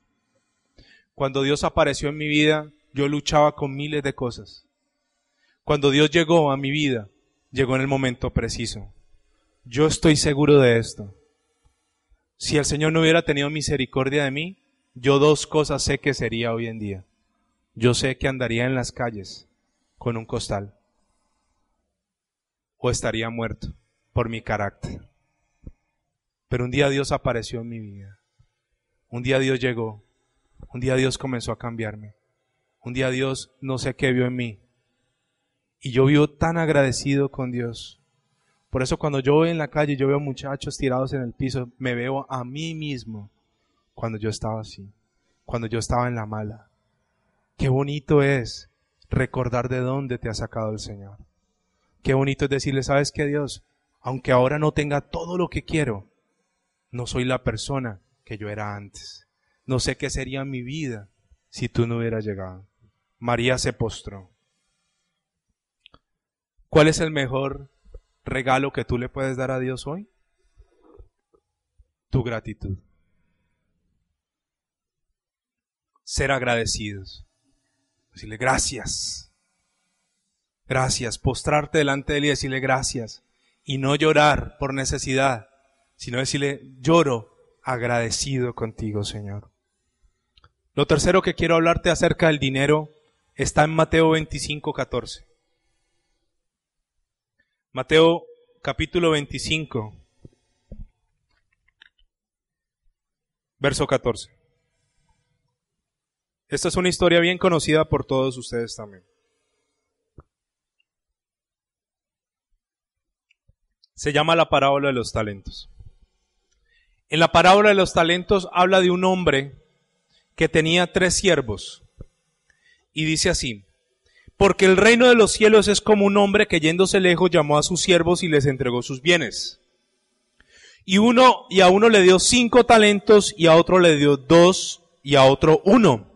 [SPEAKER 1] Cuando Dios apareció en mi vida, yo luchaba con miles de cosas. Cuando Dios llegó a mi vida, llegó en el momento preciso. Yo estoy seguro de esto. Si el Señor no hubiera tenido misericordia de mí, yo dos cosas sé que sería hoy en día yo sé que andaría en las calles con un costal o estaría muerto por mi carácter. Pero un día Dios apareció en mi vida. Un día Dios llegó. Un día Dios comenzó a cambiarme. Un día Dios no sé qué vio en mí. Y yo vivo tan agradecido con Dios. Por eso cuando yo voy en la calle, yo veo muchachos tirados en el piso, me veo a mí mismo cuando yo estaba así, cuando yo estaba en la mala, Qué bonito es recordar de dónde te ha sacado el Señor. Qué bonito es decirle, ¿sabes qué Dios? Aunque ahora no tenga todo lo que quiero, no soy la persona que yo era antes. No sé qué sería mi vida si tú no hubieras llegado. María se postró. ¿Cuál es el mejor regalo que tú le puedes dar a Dios hoy? Tu gratitud. Ser agradecidos. Decirle gracias. Gracias. Postrarte delante de Él y decirle gracias. Y no llorar por necesidad, sino decirle lloro agradecido contigo, Señor. Lo tercero que quiero hablarte acerca del dinero está en Mateo 25, 14. Mateo capítulo 25, verso 14. Esta es una historia bien conocida por todos ustedes también. Se llama la parábola de los talentos. En la parábola de los talentos habla de un hombre que tenía tres siervos. Y dice así, porque el reino de los cielos es como un hombre que yéndose lejos llamó a sus siervos y les entregó sus bienes. Y uno, y a uno le dio cinco talentos y a otro le dio dos y a otro uno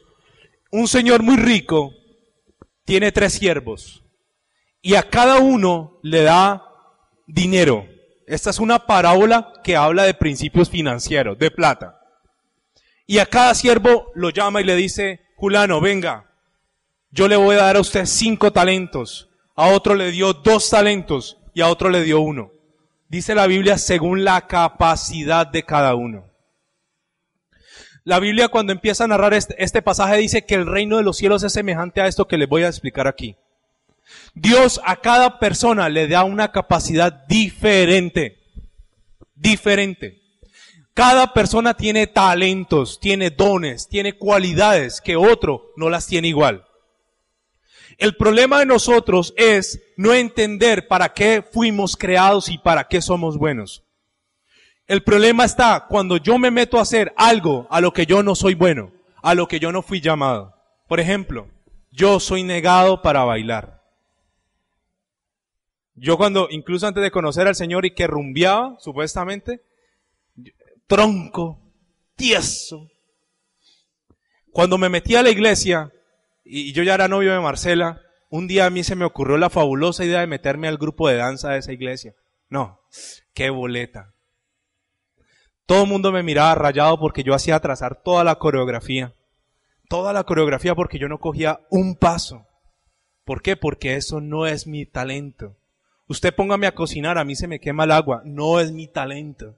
[SPEAKER 1] un señor muy rico tiene tres siervos y a cada uno le da dinero. Esta es una parábola que habla de principios financieros, de plata. Y a cada siervo lo llama y le dice, Julano, venga, yo le voy a dar a usted cinco talentos, a otro le dio dos talentos y a otro le dio uno. Dice la Biblia según la capacidad de cada uno. La Biblia cuando empieza a narrar este, este, pasaje dice que el reino de los cielos es semejante a esto que les voy a explicar aquí. Dios a cada persona le da una capacidad diferente. Diferente. Cada persona tiene talentos, tiene dones, tiene cualidades que otro no las tiene igual. El problema de nosotros es no entender para qué fuimos creados y para qué somos buenos. El problema está cuando yo me meto a hacer algo a lo que yo no soy bueno, a lo que yo no fui llamado. Por ejemplo, yo soy negado para bailar. Yo cuando, incluso antes de conocer al Señor y que rumbeaba, supuestamente, tronco, tieso. Cuando me metí a la iglesia, y yo ya era novio de Marcela, un día a mí se me ocurrió la fabulosa idea de meterme al grupo de danza de esa iglesia. No, qué boleta. Todo el mundo me miraba rayado porque yo hacía trazar toda la coreografía. Toda la coreografía porque yo no cogía un paso. ¿Por qué? Porque eso no es mi talento. Usted póngame a cocinar, a mí se me quema el agua. No es mi talento.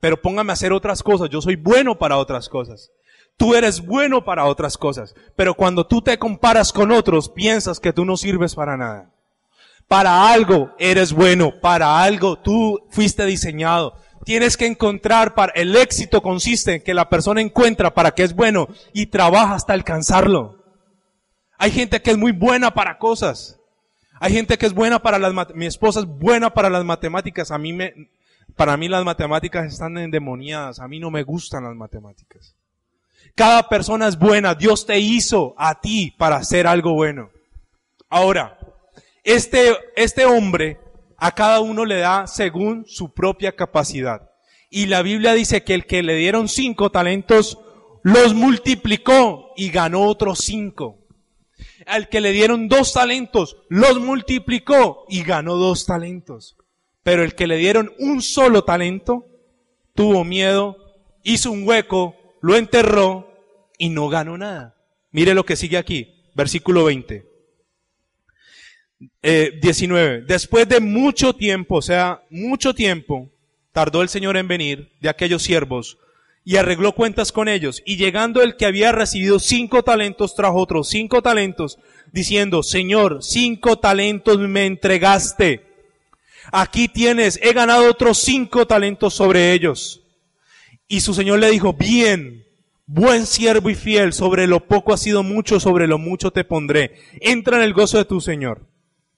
[SPEAKER 1] Pero póngame a hacer otras cosas. Yo soy bueno para otras cosas. Tú eres bueno para otras cosas. Pero cuando tú te comparas con otros, piensas que tú no sirves para nada. Para algo eres bueno. Para algo tú fuiste diseñado. Tienes que encontrar para, el éxito consiste en que la persona encuentra para qué es bueno y trabaja hasta alcanzarlo. Hay gente que es muy buena para cosas. Hay gente que es buena para las, mi esposa es buena para las matemáticas. A mí me, para mí las matemáticas están endemoniadas. A mí no me gustan las matemáticas. Cada persona es buena. Dios te hizo a ti para hacer algo bueno. Ahora, este, este hombre a cada uno le da según su propia capacidad. Y la Biblia dice que el que le dieron cinco talentos los multiplicó y ganó otros cinco. Al que le dieron dos talentos los multiplicó y ganó dos talentos. Pero el que le dieron un solo talento tuvo miedo, hizo un hueco, lo enterró y no ganó nada. Mire lo que sigue aquí, versículo 20 eh, 19. Después de mucho tiempo, o sea, mucho tiempo, tardó el Señor en venir de aquellos siervos y arregló cuentas con ellos. Y llegando el que había recibido cinco talentos, trajo otros cinco talentos, diciendo, Señor, cinco talentos me entregaste. Aquí tienes, he ganado otros cinco talentos sobre ellos. Y su Señor le dijo, bien, buen siervo y fiel, sobre lo poco ha sido mucho, sobre lo mucho te pondré. Entra en el gozo de tu Señor.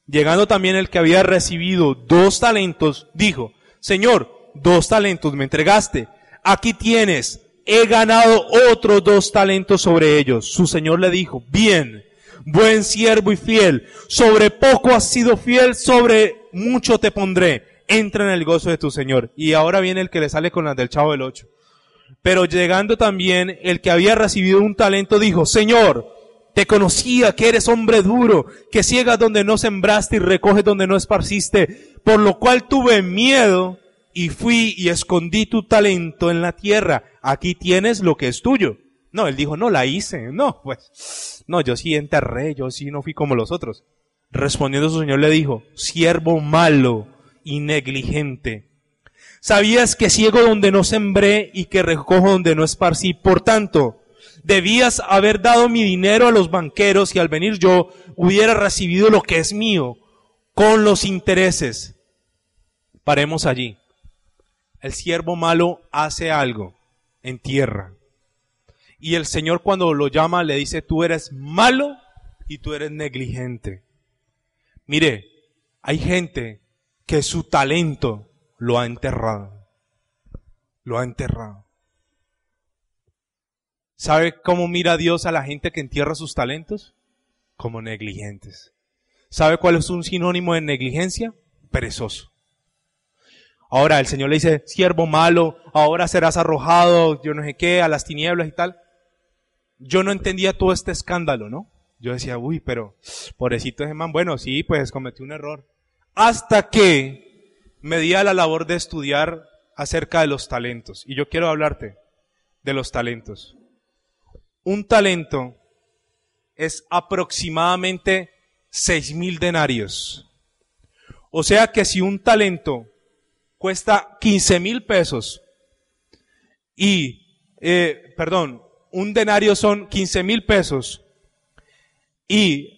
[SPEAKER 1] Llegando también el que había recibido dos talentos, dijo, Señor, dos talentos me entregaste. Aquí tienes, he ganado otros dos talentos sobre ellos. Su Señor le dijo, bien, buen siervo y fiel, sobre poco has sido fiel, sobre mucho te pondré. Entra en el gozo de tu Señor. Y ahora viene el que le sale con las del chavo del ocho. Pero llegando también el que había recibido un talento dijo, Señor, te conocía que eres hombre duro, que ciegas donde no sembraste y recoges donde no esparciste, por lo cual tuve miedo y fui y escondí tu talento en la tierra. Aquí tienes lo que es tuyo. No, él dijo, no la hice. No, pues, no, yo sí enterré, yo sí no fui como los otros. Respondiendo su señor le dijo, siervo malo y negligente. Sabías que ciego donde no sembré y que recojo donde no esparcí. Por tanto, debías haber dado mi dinero a los banqueros y al venir yo hubiera recibido lo que es mío con los intereses. Paremos allí. El siervo malo hace algo en tierra. Y el Señor cuando lo llama le dice, tú eres malo y tú eres negligente. Mire, hay gente que su talento lo ha enterrado. Lo ha enterrado. ¿Sabe cómo mira Dios a la gente que entierra sus talentos? Como negligentes. ¿Sabe cuál es un sinónimo de negligencia? Perezoso. Ahora el Señor le dice, siervo malo, ahora serás arrojado, yo no sé qué, a las tinieblas y tal. Yo no entendía todo este escándalo, ¿no? Yo decía, uy, pero pobrecito ese man, bueno, sí, pues cometí un error. Hasta que me di a la labor de estudiar acerca de los talentos. Y yo quiero hablarte de los talentos un talento es aproximadamente seis mil denarios. O sea que si un talento cuesta 15 mil pesos y eh, perdón, un denario son 15 mil pesos y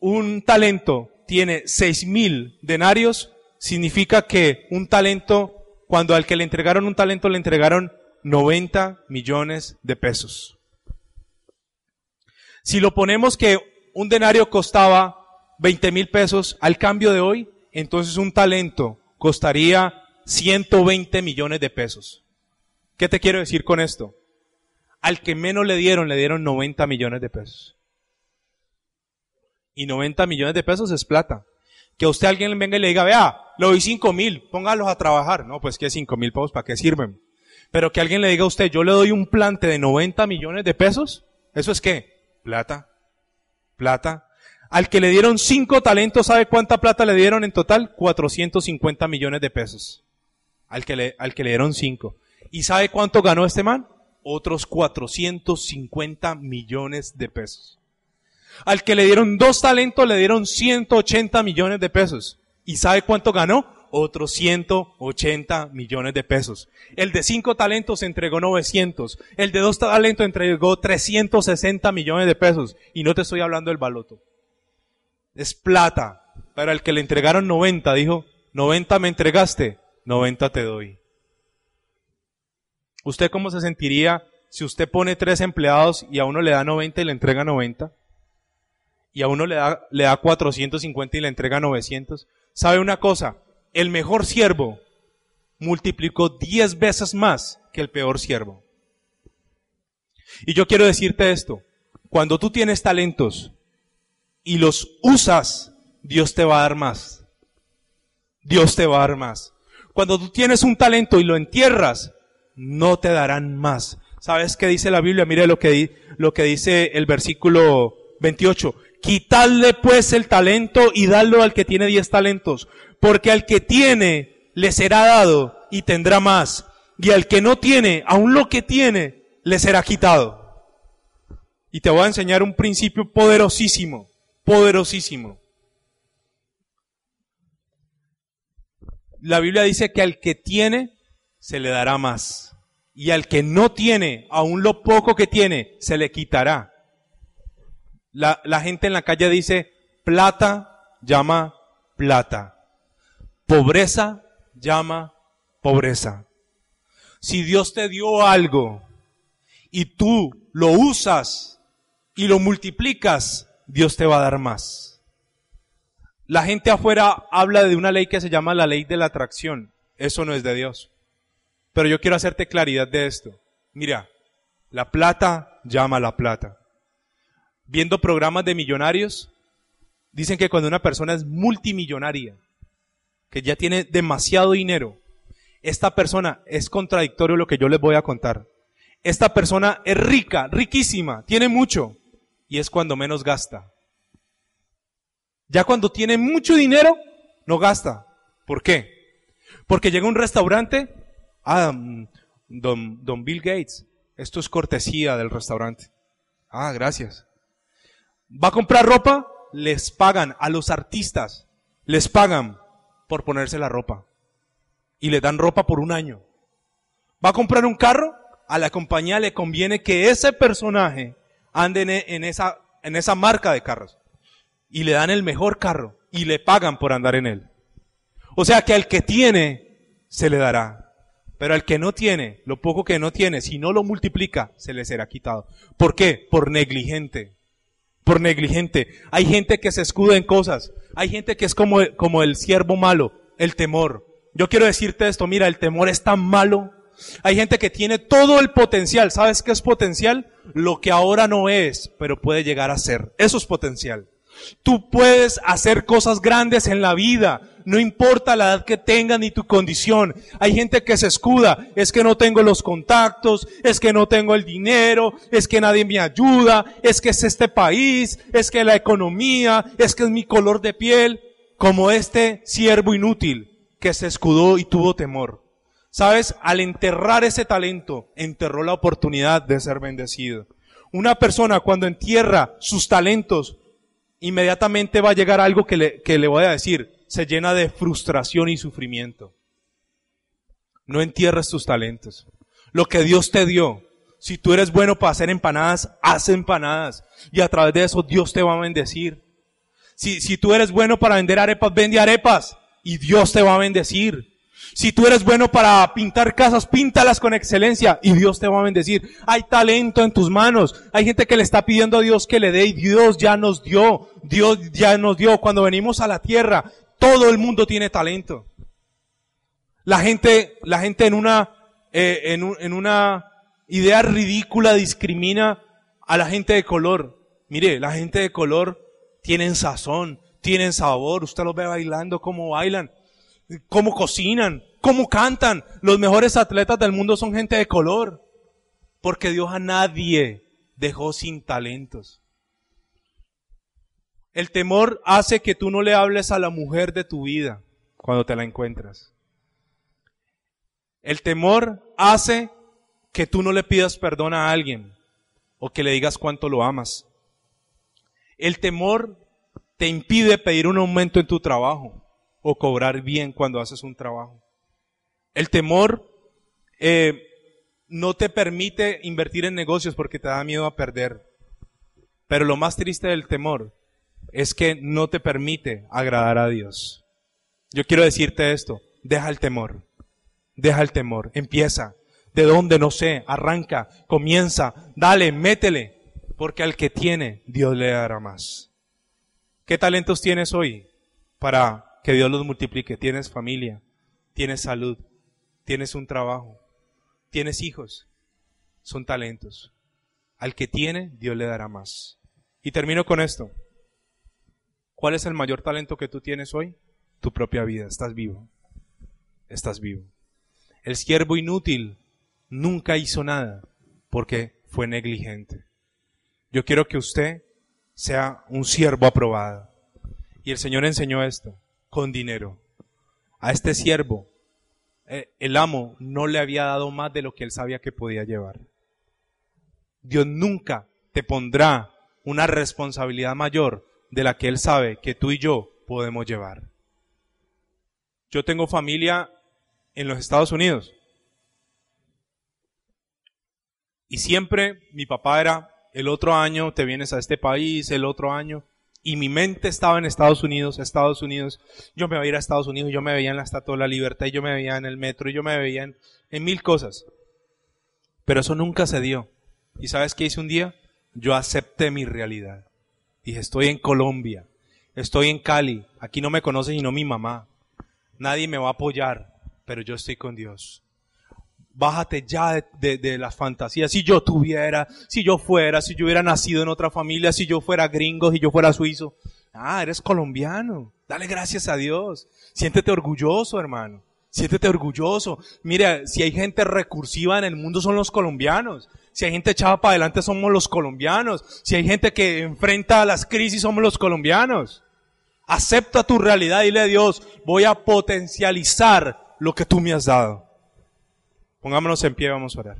[SPEAKER 1] un talento tiene 6 mil denarios, significa que un talento, cuando al que le entregaron un talento le entregaron 90 millones de pesos. Si lo ponemos que un denario costaba 20 mil pesos al cambio de hoy, entonces un talento costaría 120 millones de pesos. ¿Qué te quiero decir con esto? Al que menos le dieron, le dieron 90 millones de pesos. Y 90 millones de pesos es plata. Que a usted alguien venga y le diga, vea, le doy 5 mil, póngalos a trabajar. No, pues que 5 mil pesos, ¿para qué sirven? Pero que alguien le diga a usted, yo le doy un plante de 90 millones de pesos, ¿eso es qué? Plata. Plata. Al que le dieron 5 talentos, ¿sabe cuánta plata le dieron en total? 450 millones de pesos. Al que le, al que le dieron 5. ¿Y sabe cuánto ganó este man? Otros 450 millones de pesos. Al que le dieron dos talentos le dieron 180 millones de pesos. ¿Y sabe cuánto ganó? Otros 180 millones de pesos. El de cinco talentos entregó 900. El de dos talentos entregó 360 millones de pesos. Y no te estoy hablando del baloto. Es plata. Para el que le entregaron 90, dijo, 90 me entregaste, 90 te doy. ¿Usted cómo se sentiría si usted pone tres empleados y a uno le da 90 y le entrega 90? Y a uno le da, le da 450 y le entrega 900. ¿Sabe una cosa? El mejor siervo multiplicó 10 veces más que el peor siervo. Y yo quiero decirte esto. Cuando tú tienes talentos y los usas, Dios te va a dar más. Dios te va a dar más. Cuando tú tienes un talento y lo entierras, no te darán más. ¿Sabes qué dice la Biblia? Mire lo que, lo que dice el versículo 28. Quitadle pues el talento y dadlo al que tiene diez talentos, porque al que tiene le será dado y tendrá más, y al que no tiene, aun lo que tiene, le será quitado. Y te voy a enseñar un principio poderosísimo, poderosísimo. La Biblia dice que al que tiene, se le dará más y al que no tiene, aún lo poco que tiene, se le quitará. La, la gente en la calle dice, plata llama plata. Pobreza llama pobreza. Si Dios te dio algo y tú lo usas y lo multiplicas, Dios te va a dar más. La gente afuera habla de una ley que se llama la ley de la atracción. Eso no es de Dios. Pero yo quiero hacerte claridad de esto. Mira, la plata llama a la plata. Viendo programas de millonarios, dicen que cuando una persona es multimillonaria, que ya tiene demasiado dinero, esta persona es contradictorio lo que yo les voy a contar. Esta persona es rica, riquísima, tiene mucho, y es cuando menos gasta. Ya cuando tiene mucho dinero, no gasta. ¿Por qué? Porque llega a un restaurante Ah, mm, don, don Bill Gates, esto es cortesía del restaurante. Ah, gracias. ¿Va a comprar ropa? Les pagan a los artistas, les pagan por ponerse la ropa. Y le dan ropa por un año. ¿Va a comprar un carro? A la compañía le conviene que ese personaje ande en esa, en esa marca de carros. Y le dan el mejor carro. Y le pagan por andar en él. O sea que al que tiene, se le dará. Pero al que no tiene, lo poco que no tiene, si no lo multiplica, se le será quitado. ¿Por qué? Por negligente. Por negligente. Hay gente que se escuda en cosas. Hay gente que es como, como el siervo malo, el temor. Yo quiero decirte esto, mira, el temor es tan malo. Hay gente que tiene todo el potencial. ¿Sabes qué es potencial? Lo que ahora no es, pero puede llegar a ser. Eso es potencial. Tú puedes hacer cosas grandes en la vida, no importa la edad que tengas ni tu condición. Hay gente que se escuda, es que no tengo los contactos, es que no tengo el dinero, es que nadie me ayuda, es que es este país, es que la economía, es que es mi color de piel, como este siervo inútil que se escudó y tuvo temor. Sabes, al enterrar ese talento, enterró la oportunidad de ser bendecido. Una persona cuando entierra sus talentos, inmediatamente va a llegar algo que le, que le voy a decir, se llena de frustración y sufrimiento. No entierres tus talentos. Lo que Dios te dio, Si tú eres bueno para hacer empanadas, haz empanadas. Y a través de eso Dios te va a bendecir. Si, si tú eres bueno para vender arepas, vende arepas. Y Dios te va a bendecir. Si tú eres bueno para pintar casas, píntalas con excelencia y Dios te va a bendecir. Hay talento en tus manos. Hay gente que le está pidiendo a Dios que le dé y Dios ya nos dio. Dios ya nos dio. Cuando venimos a la tierra, todo el mundo tiene talento. La gente, la gente en una, eh, en, una idea ridícula discrimina a la gente de color. Mire, la gente de color tienen sazón, tienen sabor. Usted los ve bailando, cómo bailan, cómo cocinan, cómo cantan. Los mejores atletas del mundo son gente de color. Porque Dios a nadie dejó sin talentos. El temor hace que tú no le hables a la mujer de tu vida cuando te la encuentras. El temor hace que tú no le pidas perdón a alguien o que le digas cuánto lo amas. El temor te impide pedir un aumento en tu trabajo o cobrar bien cuando haces un trabajo. El temor eh, no te permite invertir en negocios porque te da miedo a perder. Pero lo más triste del temor es que no te permite agradar a Dios. Yo quiero decirte esto, deja el temor, deja el temor, empieza, de dónde no sé, arranca, comienza, dale, métele, porque al que tiene, Dios le dará más. ¿Qué talentos tienes hoy para que Dios los multiplique? Tienes familia, tienes salud, tienes un trabajo, tienes hijos, son talentos. Al que tiene, Dios le dará más. Y termino con esto. ¿Cuál es el mayor talento que tú tienes hoy? Tu propia vida. Estás vivo. Estás vivo. El siervo inútil nunca hizo nada porque fue negligente. Yo quiero que usted sea un siervo aprobado. Y el Señor enseñó esto con dinero. A este siervo, eh, el amo no le había dado más de lo que él sabía que podía llevar. Dios nunca te pondrá una responsabilidad mayor de la que Él sabe que tú y yo podemos llevar. Yo tengo familia en los Estados Unidos Y siempre mi papá era, el otro año te vienes a este país, el otro año. Y mi mente estaba en Estados Unidos, Estados Unidos. Yo me veía a Estados Unidos, yo me veía en la Estatua de la Libertad, yo me veía en el metro, y yo me veía en, en mil cosas. Pero eso nunca se dio. ¿Y sabes qué hice un día? Yo acepté mi realidad. Dije, estoy en Colombia, estoy en Cali, aquí no me conoce sino mi mamá. Nadie me va a apoyar, pero yo estoy con Dios bájate ya de, de, las fantasías. Si yo tuviera, si yo fuera, si yo hubiera nacido en otra familia, si yo fuera gringo, si yo fuera suizo. Ah, eres colombiano. Dale gracias a Dios. Siéntete orgulloso, hermano. Siéntete orgulloso. Mira, si hay gente recursiva en el mundo son los colombianos. Si hay gente echada para adelante somos los colombianos. Si hay gente que enfrenta las crisis somos los colombianos. Acepta tu realidad y dile a Dios, voy a potencializar lo que tú me has dado. Pongámonos en pie, vamos a orar.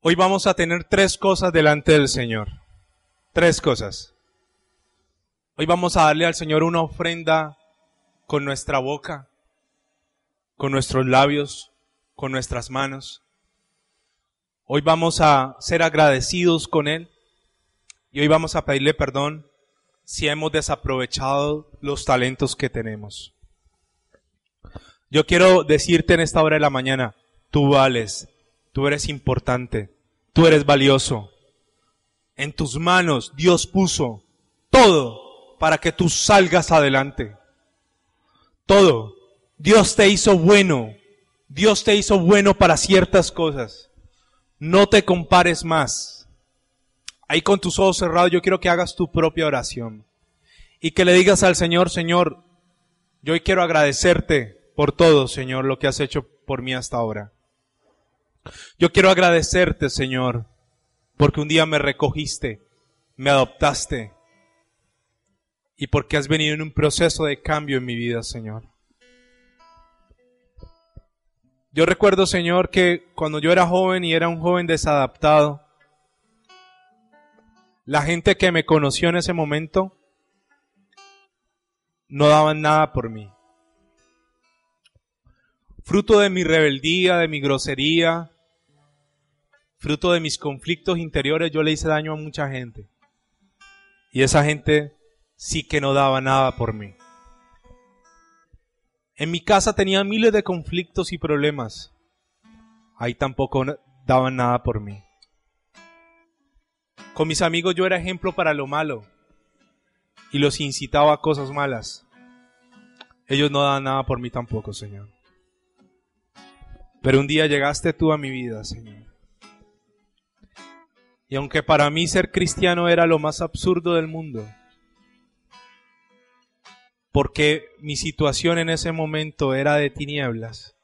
[SPEAKER 1] Hoy vamos a tener tres cosas delante del Señor. Tres cosas. Hoy vamos a darle al Señor una ofrenda con nuestra boca, con nuestros labios, con nuestras manos. Hoy vamos a ser agradecidos con Él y hoy vamos a pedirle perdón si hemos desaprovechado los talentos que tenemos. Yo quiero decirte en esta hora de la mañana, tú vales, tú eres importante, tú eres valioso. En tus manos Dios puso todo para que tú salgas adelante. Todo. Dios te hizo bueno. Dios te hizo bueno para ciertas cosas no te compares más. Ahí con tus ojos cerrados yo quiero que hagas tu propia oración y que le digas al Señor, Señor, yo quiero agradecerte por todo, Señor, lo que has hecho por mí hasta ahora. Yo quiero agradecerte, Señor, porque un día me recogiste, me adoptaste y porque has venido en un proceso de cambio en mi vida, Señor. Yo recuerdo, Señor, que cuando yo era joven y era un joven desadaptado, La gente que me conoció en ese momento no daban nada por mí. Fruto de mi rebeldía, de mi grosería, fruto de mis conflictos interiores, yo le hice daño a mucha gente. Y esa gente sí que no daba nada por mí. En mi casa tenía miles de conflictos y problemas. Ahí tampoco daban nada por mí. Con mis amigos yo era ejemplo para lo malo y los incitaba a cosas malas. Ellos no daban nada por mí tampoco, Señor. Pero un día llegaste tú a mi vida, Señor. Y aunque para mí ser cristiano era lo más absurdo del mundo, porque mi situación en ese momento era de tinieblas,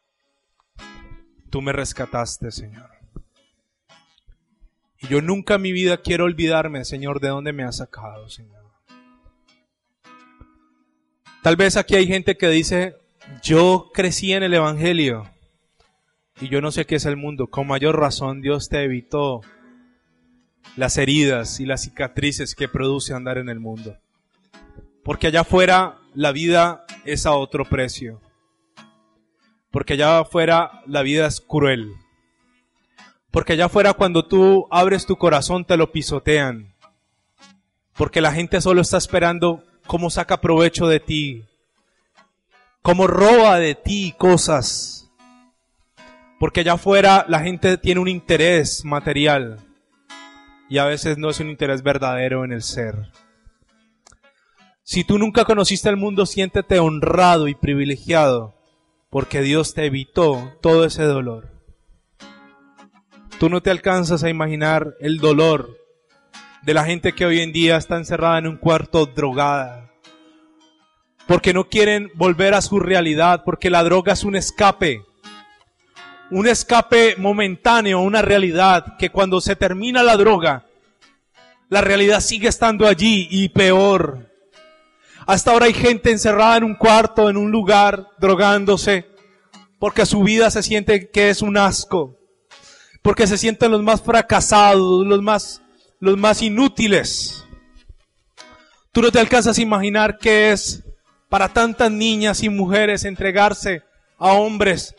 [SPEAKER 1] tú me rescataste, Señor. Y yo nunca en mi vida quiero olvidarme, Señor, de dónde me has sacado, Señor. Tal vez aquí hay gente que dice, yo crecí en el Evangelio y yo no sé qué es el mundo. Con mayor razón Dios te evitó las heridas y las cicatrices que produce andar en el mundo. Porque allá afuera la vida es a otro precio. Porque allá afuera la vida es cruel. Porque allá afuera cuando tú abres tu corazón te lo pisotean. Porque la gente solo está esperando cómo saca provecho de ti. Cómo roba de ti cosas. Porque allá afuera la gente tiene un interés material. Y a veces no es un interés verdadero en el ser. Si tú nunca conociste el mundo, siéntete honrado y privilegiado. Porque Dios te evitó todo ese dolor. Tú no te alcanzas a imaginar el dolor de la gente que hoy en día está encerrada en un cuarto drogada. Porque no quieren volver a su realidad, porque la droga es un escape. Un escape momentáneo, una realidad que cuando se termina la droga, la realidad sigue estando allí y peor. Hasta ahora hay gente encerrada en un cuarto, en un lugar, drogándose, porque su vida se siente que es un asco porque se sienten los más fracasados, los más, los más inútiles. Tú no te alcanzas a imaginar qué es para tantas niñas y mujeres entregarse a hombres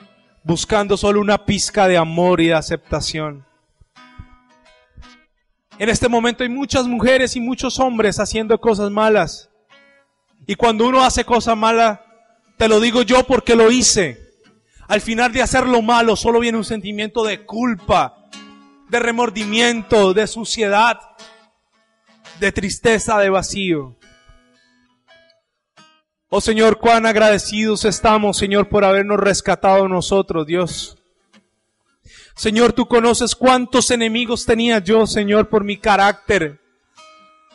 [SPEAKER 1] buscando solo una pizca de amor y de aceptación. En este momento hay muchas mujeres y muchos hombres haciendo cosas malas. Y cuando uno hace cosas malas, te lo digo yo porque lo hice. Al final de hacer lo malo solo viene un sentimiento de culpa, de remordimiento, de suciedad, de tristeza, de vacío. Oh Señor, cuán agradecidos estamos, Señor, por habernos rescatado nosotros, Dios. Señor, tú conoces cuántos enemigos tenía yo, Señor, por mi carácter,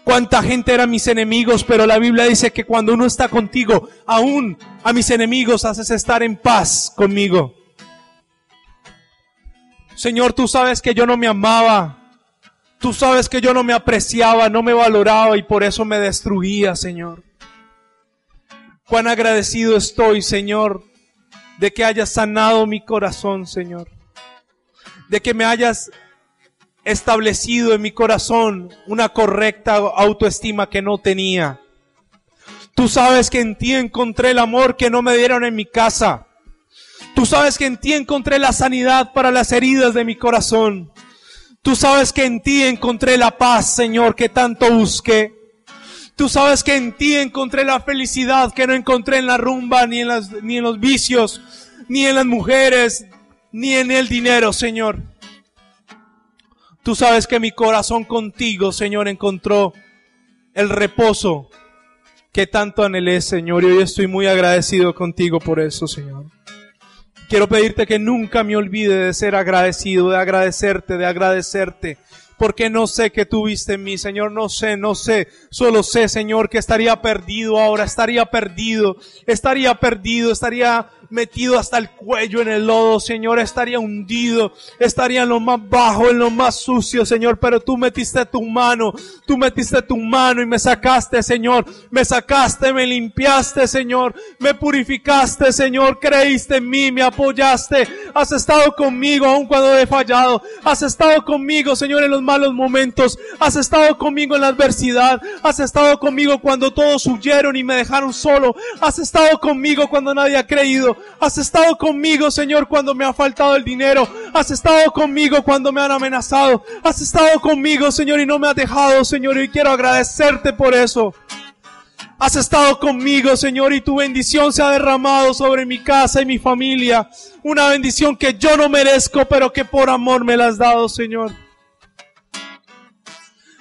[SPEAKER 1] cuánta gente eran mis enemigos, pero la Biblia dice que cuando uno está contigo, aún a mis enemigos haces estar en paz conmigo. Señor, tú sabes que yo no me amaba. Tú sabes que yo no me apreciaba, no me valoraba y por eso me destruía, Señor. Cuán agradecido estoy, Señor, de que hayas sanado mi corazón, Señor. De que me hayas establecido en mi corazón una correcta autoestima que no tenía. Tú sabes que en ti encontré el amor que no me dieron en mi casa. Tú sabes que en ti encontré la sanidad para las heridas de mi corazón. Tú sabes que en ti encontré la paz, Señor, que tanto busqué. Tú sabes que en ti encontré la felicidad que no encontré en la rumba, ni en, las, ni en los vicios, ni en las mujeres, ni en el dinero, Señor. Tú sabes que mi corazón contigo, Señor, encontró el reposo que tanto anhelé, Señor, y hoy estoy muy agradecido contigo por eso, Señor. Quiero pedirte que nunca me olvide de ser agradecido, de agradecerte, de agradecerte porque no sé qué tuviste en mí, Señor, no sé, no sé, solo sé, Señor, que estaría perdido ahora, estaría perdido, estaría perdido, estaría metido hasta el cuello en el lodo, Señor, estaría hundido, estaría en lo más bajo, en lo más sucio, Señor, pero tú metiste tu mano, tú metiste tu mano y me sacaste, Señor, me sacaste, me limpiaste, Señor, me purificaste, Señor, creíste en mí, me apoyaste, has estado conmigo aun cuando he fallado, has estado conmigo, Señor, en los malos momentos, has estado conmigo en la adversidad, has estado conmigo cuando todos huyeron y me dejaron solo, has estado conmigo cuando nadie ha creído, Has estado conmigo, Señor, cuando me ha faltado el dinero. Has estado conmigo cuando me han amenazado. Has estado conmigo, Señor, y no me has dejado, Señor, y quiero agradecerte por eso. Has estado conmigo, Señor, y tu bendición se ha derramado sobre mi casa y mi familia. Una bendición que yo no merezco, pero que por amor me la has dado, Señor.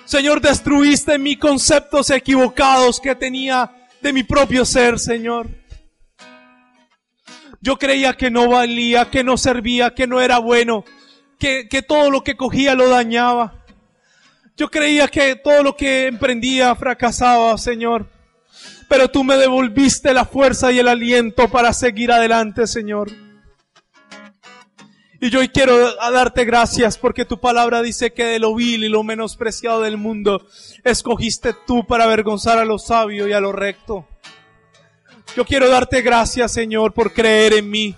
[SPEAKER 1] Señor, destruiste mis conceptos equivocados que tenía de mi propio ser, Señor. Yo creía que no valía, que no servía, que no era bueno, que, que todo lo que cogía lo dañaba. Yo creía que todo lo que emprendía fracasaba, Señor. Pero tú me devolviste la fuerza y el aliento para seguir adelante, Señor. Y yo hoy quiero darte gracias porque tu palabra dice que de lo vil y lo menospreciado del mundo escogiste tú para avergonzar a lo sabio y a lo recto. Yo quiero darte gracias, Señor, por creer en mí.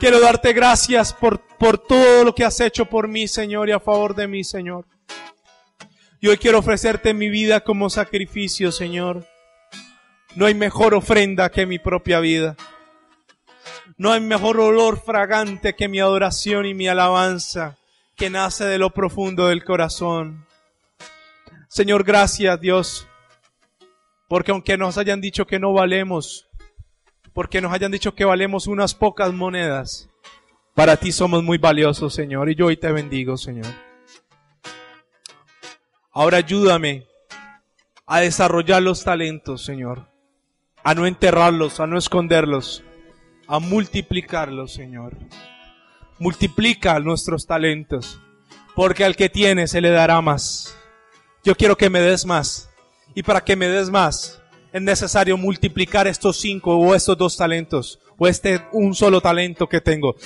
[SPEAKER 1] Quiero darte gracias por, por todo lo que has hecho por mí, Señor, y a favor de mí, Señor. Y hoy quiero ofrecerte mi vida como sacrificio, Señor. No hay mejor ofrenda que mi propia vida. No hay mejor olor fragante que mi adoración y mi alabanza que nace de lo profundo del corazón. Señor, gracias Dios porque aunque nos hayan dicho que no valemos, porque nos hayan dicho que valemos unas pocas monedas, para ti somos muy valiosos, Señor, y yo hoy te bendigo, Señor. Ahora ayúdame a desarrollar los talentos, Señor, a no enterrarlos, a no esconderlos, a multiplicarlos, Señor. Multiplica nuestros talentos, porque al que tiene se le dará más. Yo quiero que me des más. Y para que me des más, es necesario multiplicar estos cinco o estos dos talentos o este un solo talento que tengo.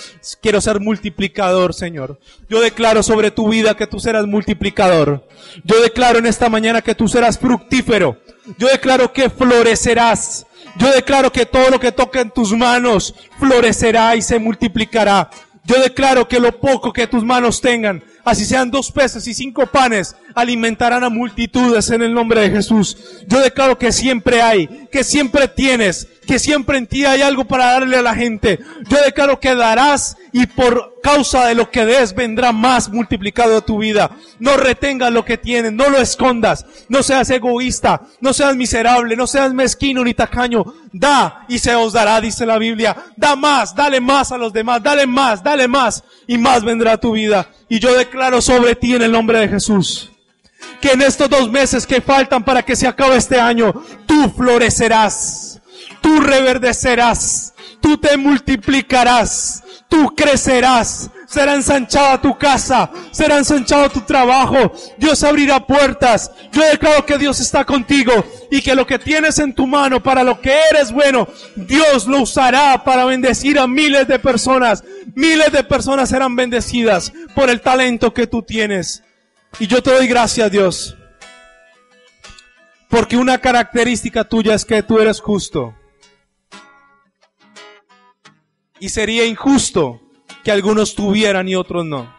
[SPEAKER 1] Quiero ser multiplicador, Señor. Yo declaro sobre tu vida que tú serás multiplicador. Yo declaro en esta mañana que tú serás fructífero. Yo declaro que florecerás. Yo declaro que todo lo que toque en tus manos florecerá y se multiplicará. Yo declaro que lo poco que tus manos tengan así sean dos peces y cinco panes, alimentarán a multitudes en el nombre de Jesús. Yo declaro que siempre hay, que siempre tienes, que siempre en ti hay algo para darle a la gente. Yo declaro que darás y por causa de lo que des vendrá más multiplicado a tu vida. No retengas lo que tienes, no lo escondas, no seas egoísta, no seas miserable, no seas mezquino ni tacaño. Da y se os dará, dice la Biblia. Da más, dale más a los demás, dale más, dale más y más vendrá a tu vida. Y yo declaro sobre ti en el nombre de Jesús que en estos dos meses que faltan para que se acabe este año, tú florecerás, tú reverdecerás, tú te multiplicarás, tú crecerás, será ensanchada tu casa, será ensanchado tu trabajo, Dios abrirá puertas. Yo declaro que Dios está contigo y que lo que tienes en tu mano para lo que eres bueno, Dios lo usará para bendecir a miles de personas. Miles de personas serán bendecidas por el talento que tú tienes. Y yo te doy gracias, Dios. Porque una característica tuya es que tú eres justo. Y sería injusto que algunos tuvieran y otros no.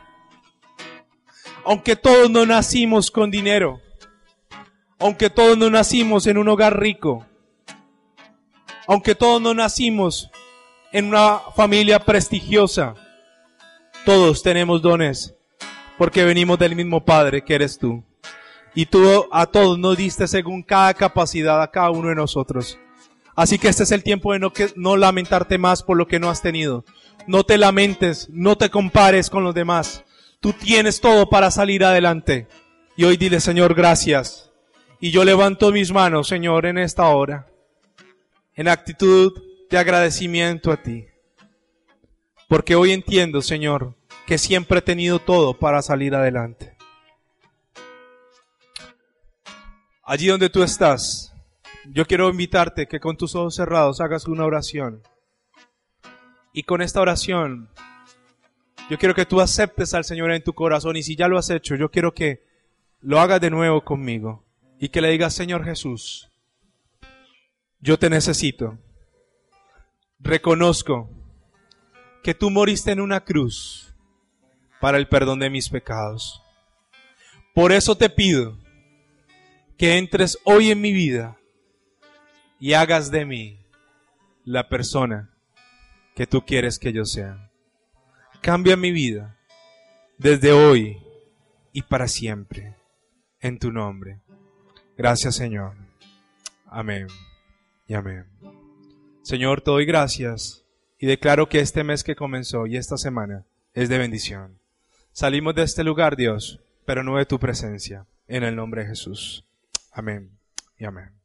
[SPEAKER 1] Aunque todos no nacimos con dinero, aunque todos no nacimos en un hogar rico, aunque todos no nacimos en una familia prestigiosa, todos tenemos dones, porque venimos del mismo Padre que eres tú. Y tú a todos nos diste según cada capacidad a cada uno de nosotros. Así que este es el tiempo de no, lamentarte más por lo que no has tenido. No te lamentes, no te compares con los demás. Tú tienes todo para salir adelante. Y hoy dile, Señor, gracias. Y yo levanto mis manos, Señor, en esta hora, en actitud de agradecimiento a ti. Porque hoy entiendo, Señor, que siempre he tenido todo para salir adelante. Allí donde tú estás, yo quiero invitarte que con tus ojos cerrados hagas una oración. Y con esta oración, yo quiero que tú aceptes al Señor en tu corazón y si ya lo has hecho, yo quiero que lo hagas de nuevo conmigo y que le digas, Señor Jesús, yo te necesito. Reconozco que tú moriste en una cruz para el perdón de mis pecados. Por eso te pido que entres hoy en mi vida y hagas de mí la persona que tú quieres que yo sea. Cambia mi vida desde hoy y para siempre en tu nombre. Gracias Señor. Amén y amén. Señor, te doy gracias y declaro que este mes que comenzó y esta semana es de bendición. Salimos de este lugar, Dios, pero no de tu presencia. En el nombre de Jesús. Amén y amén.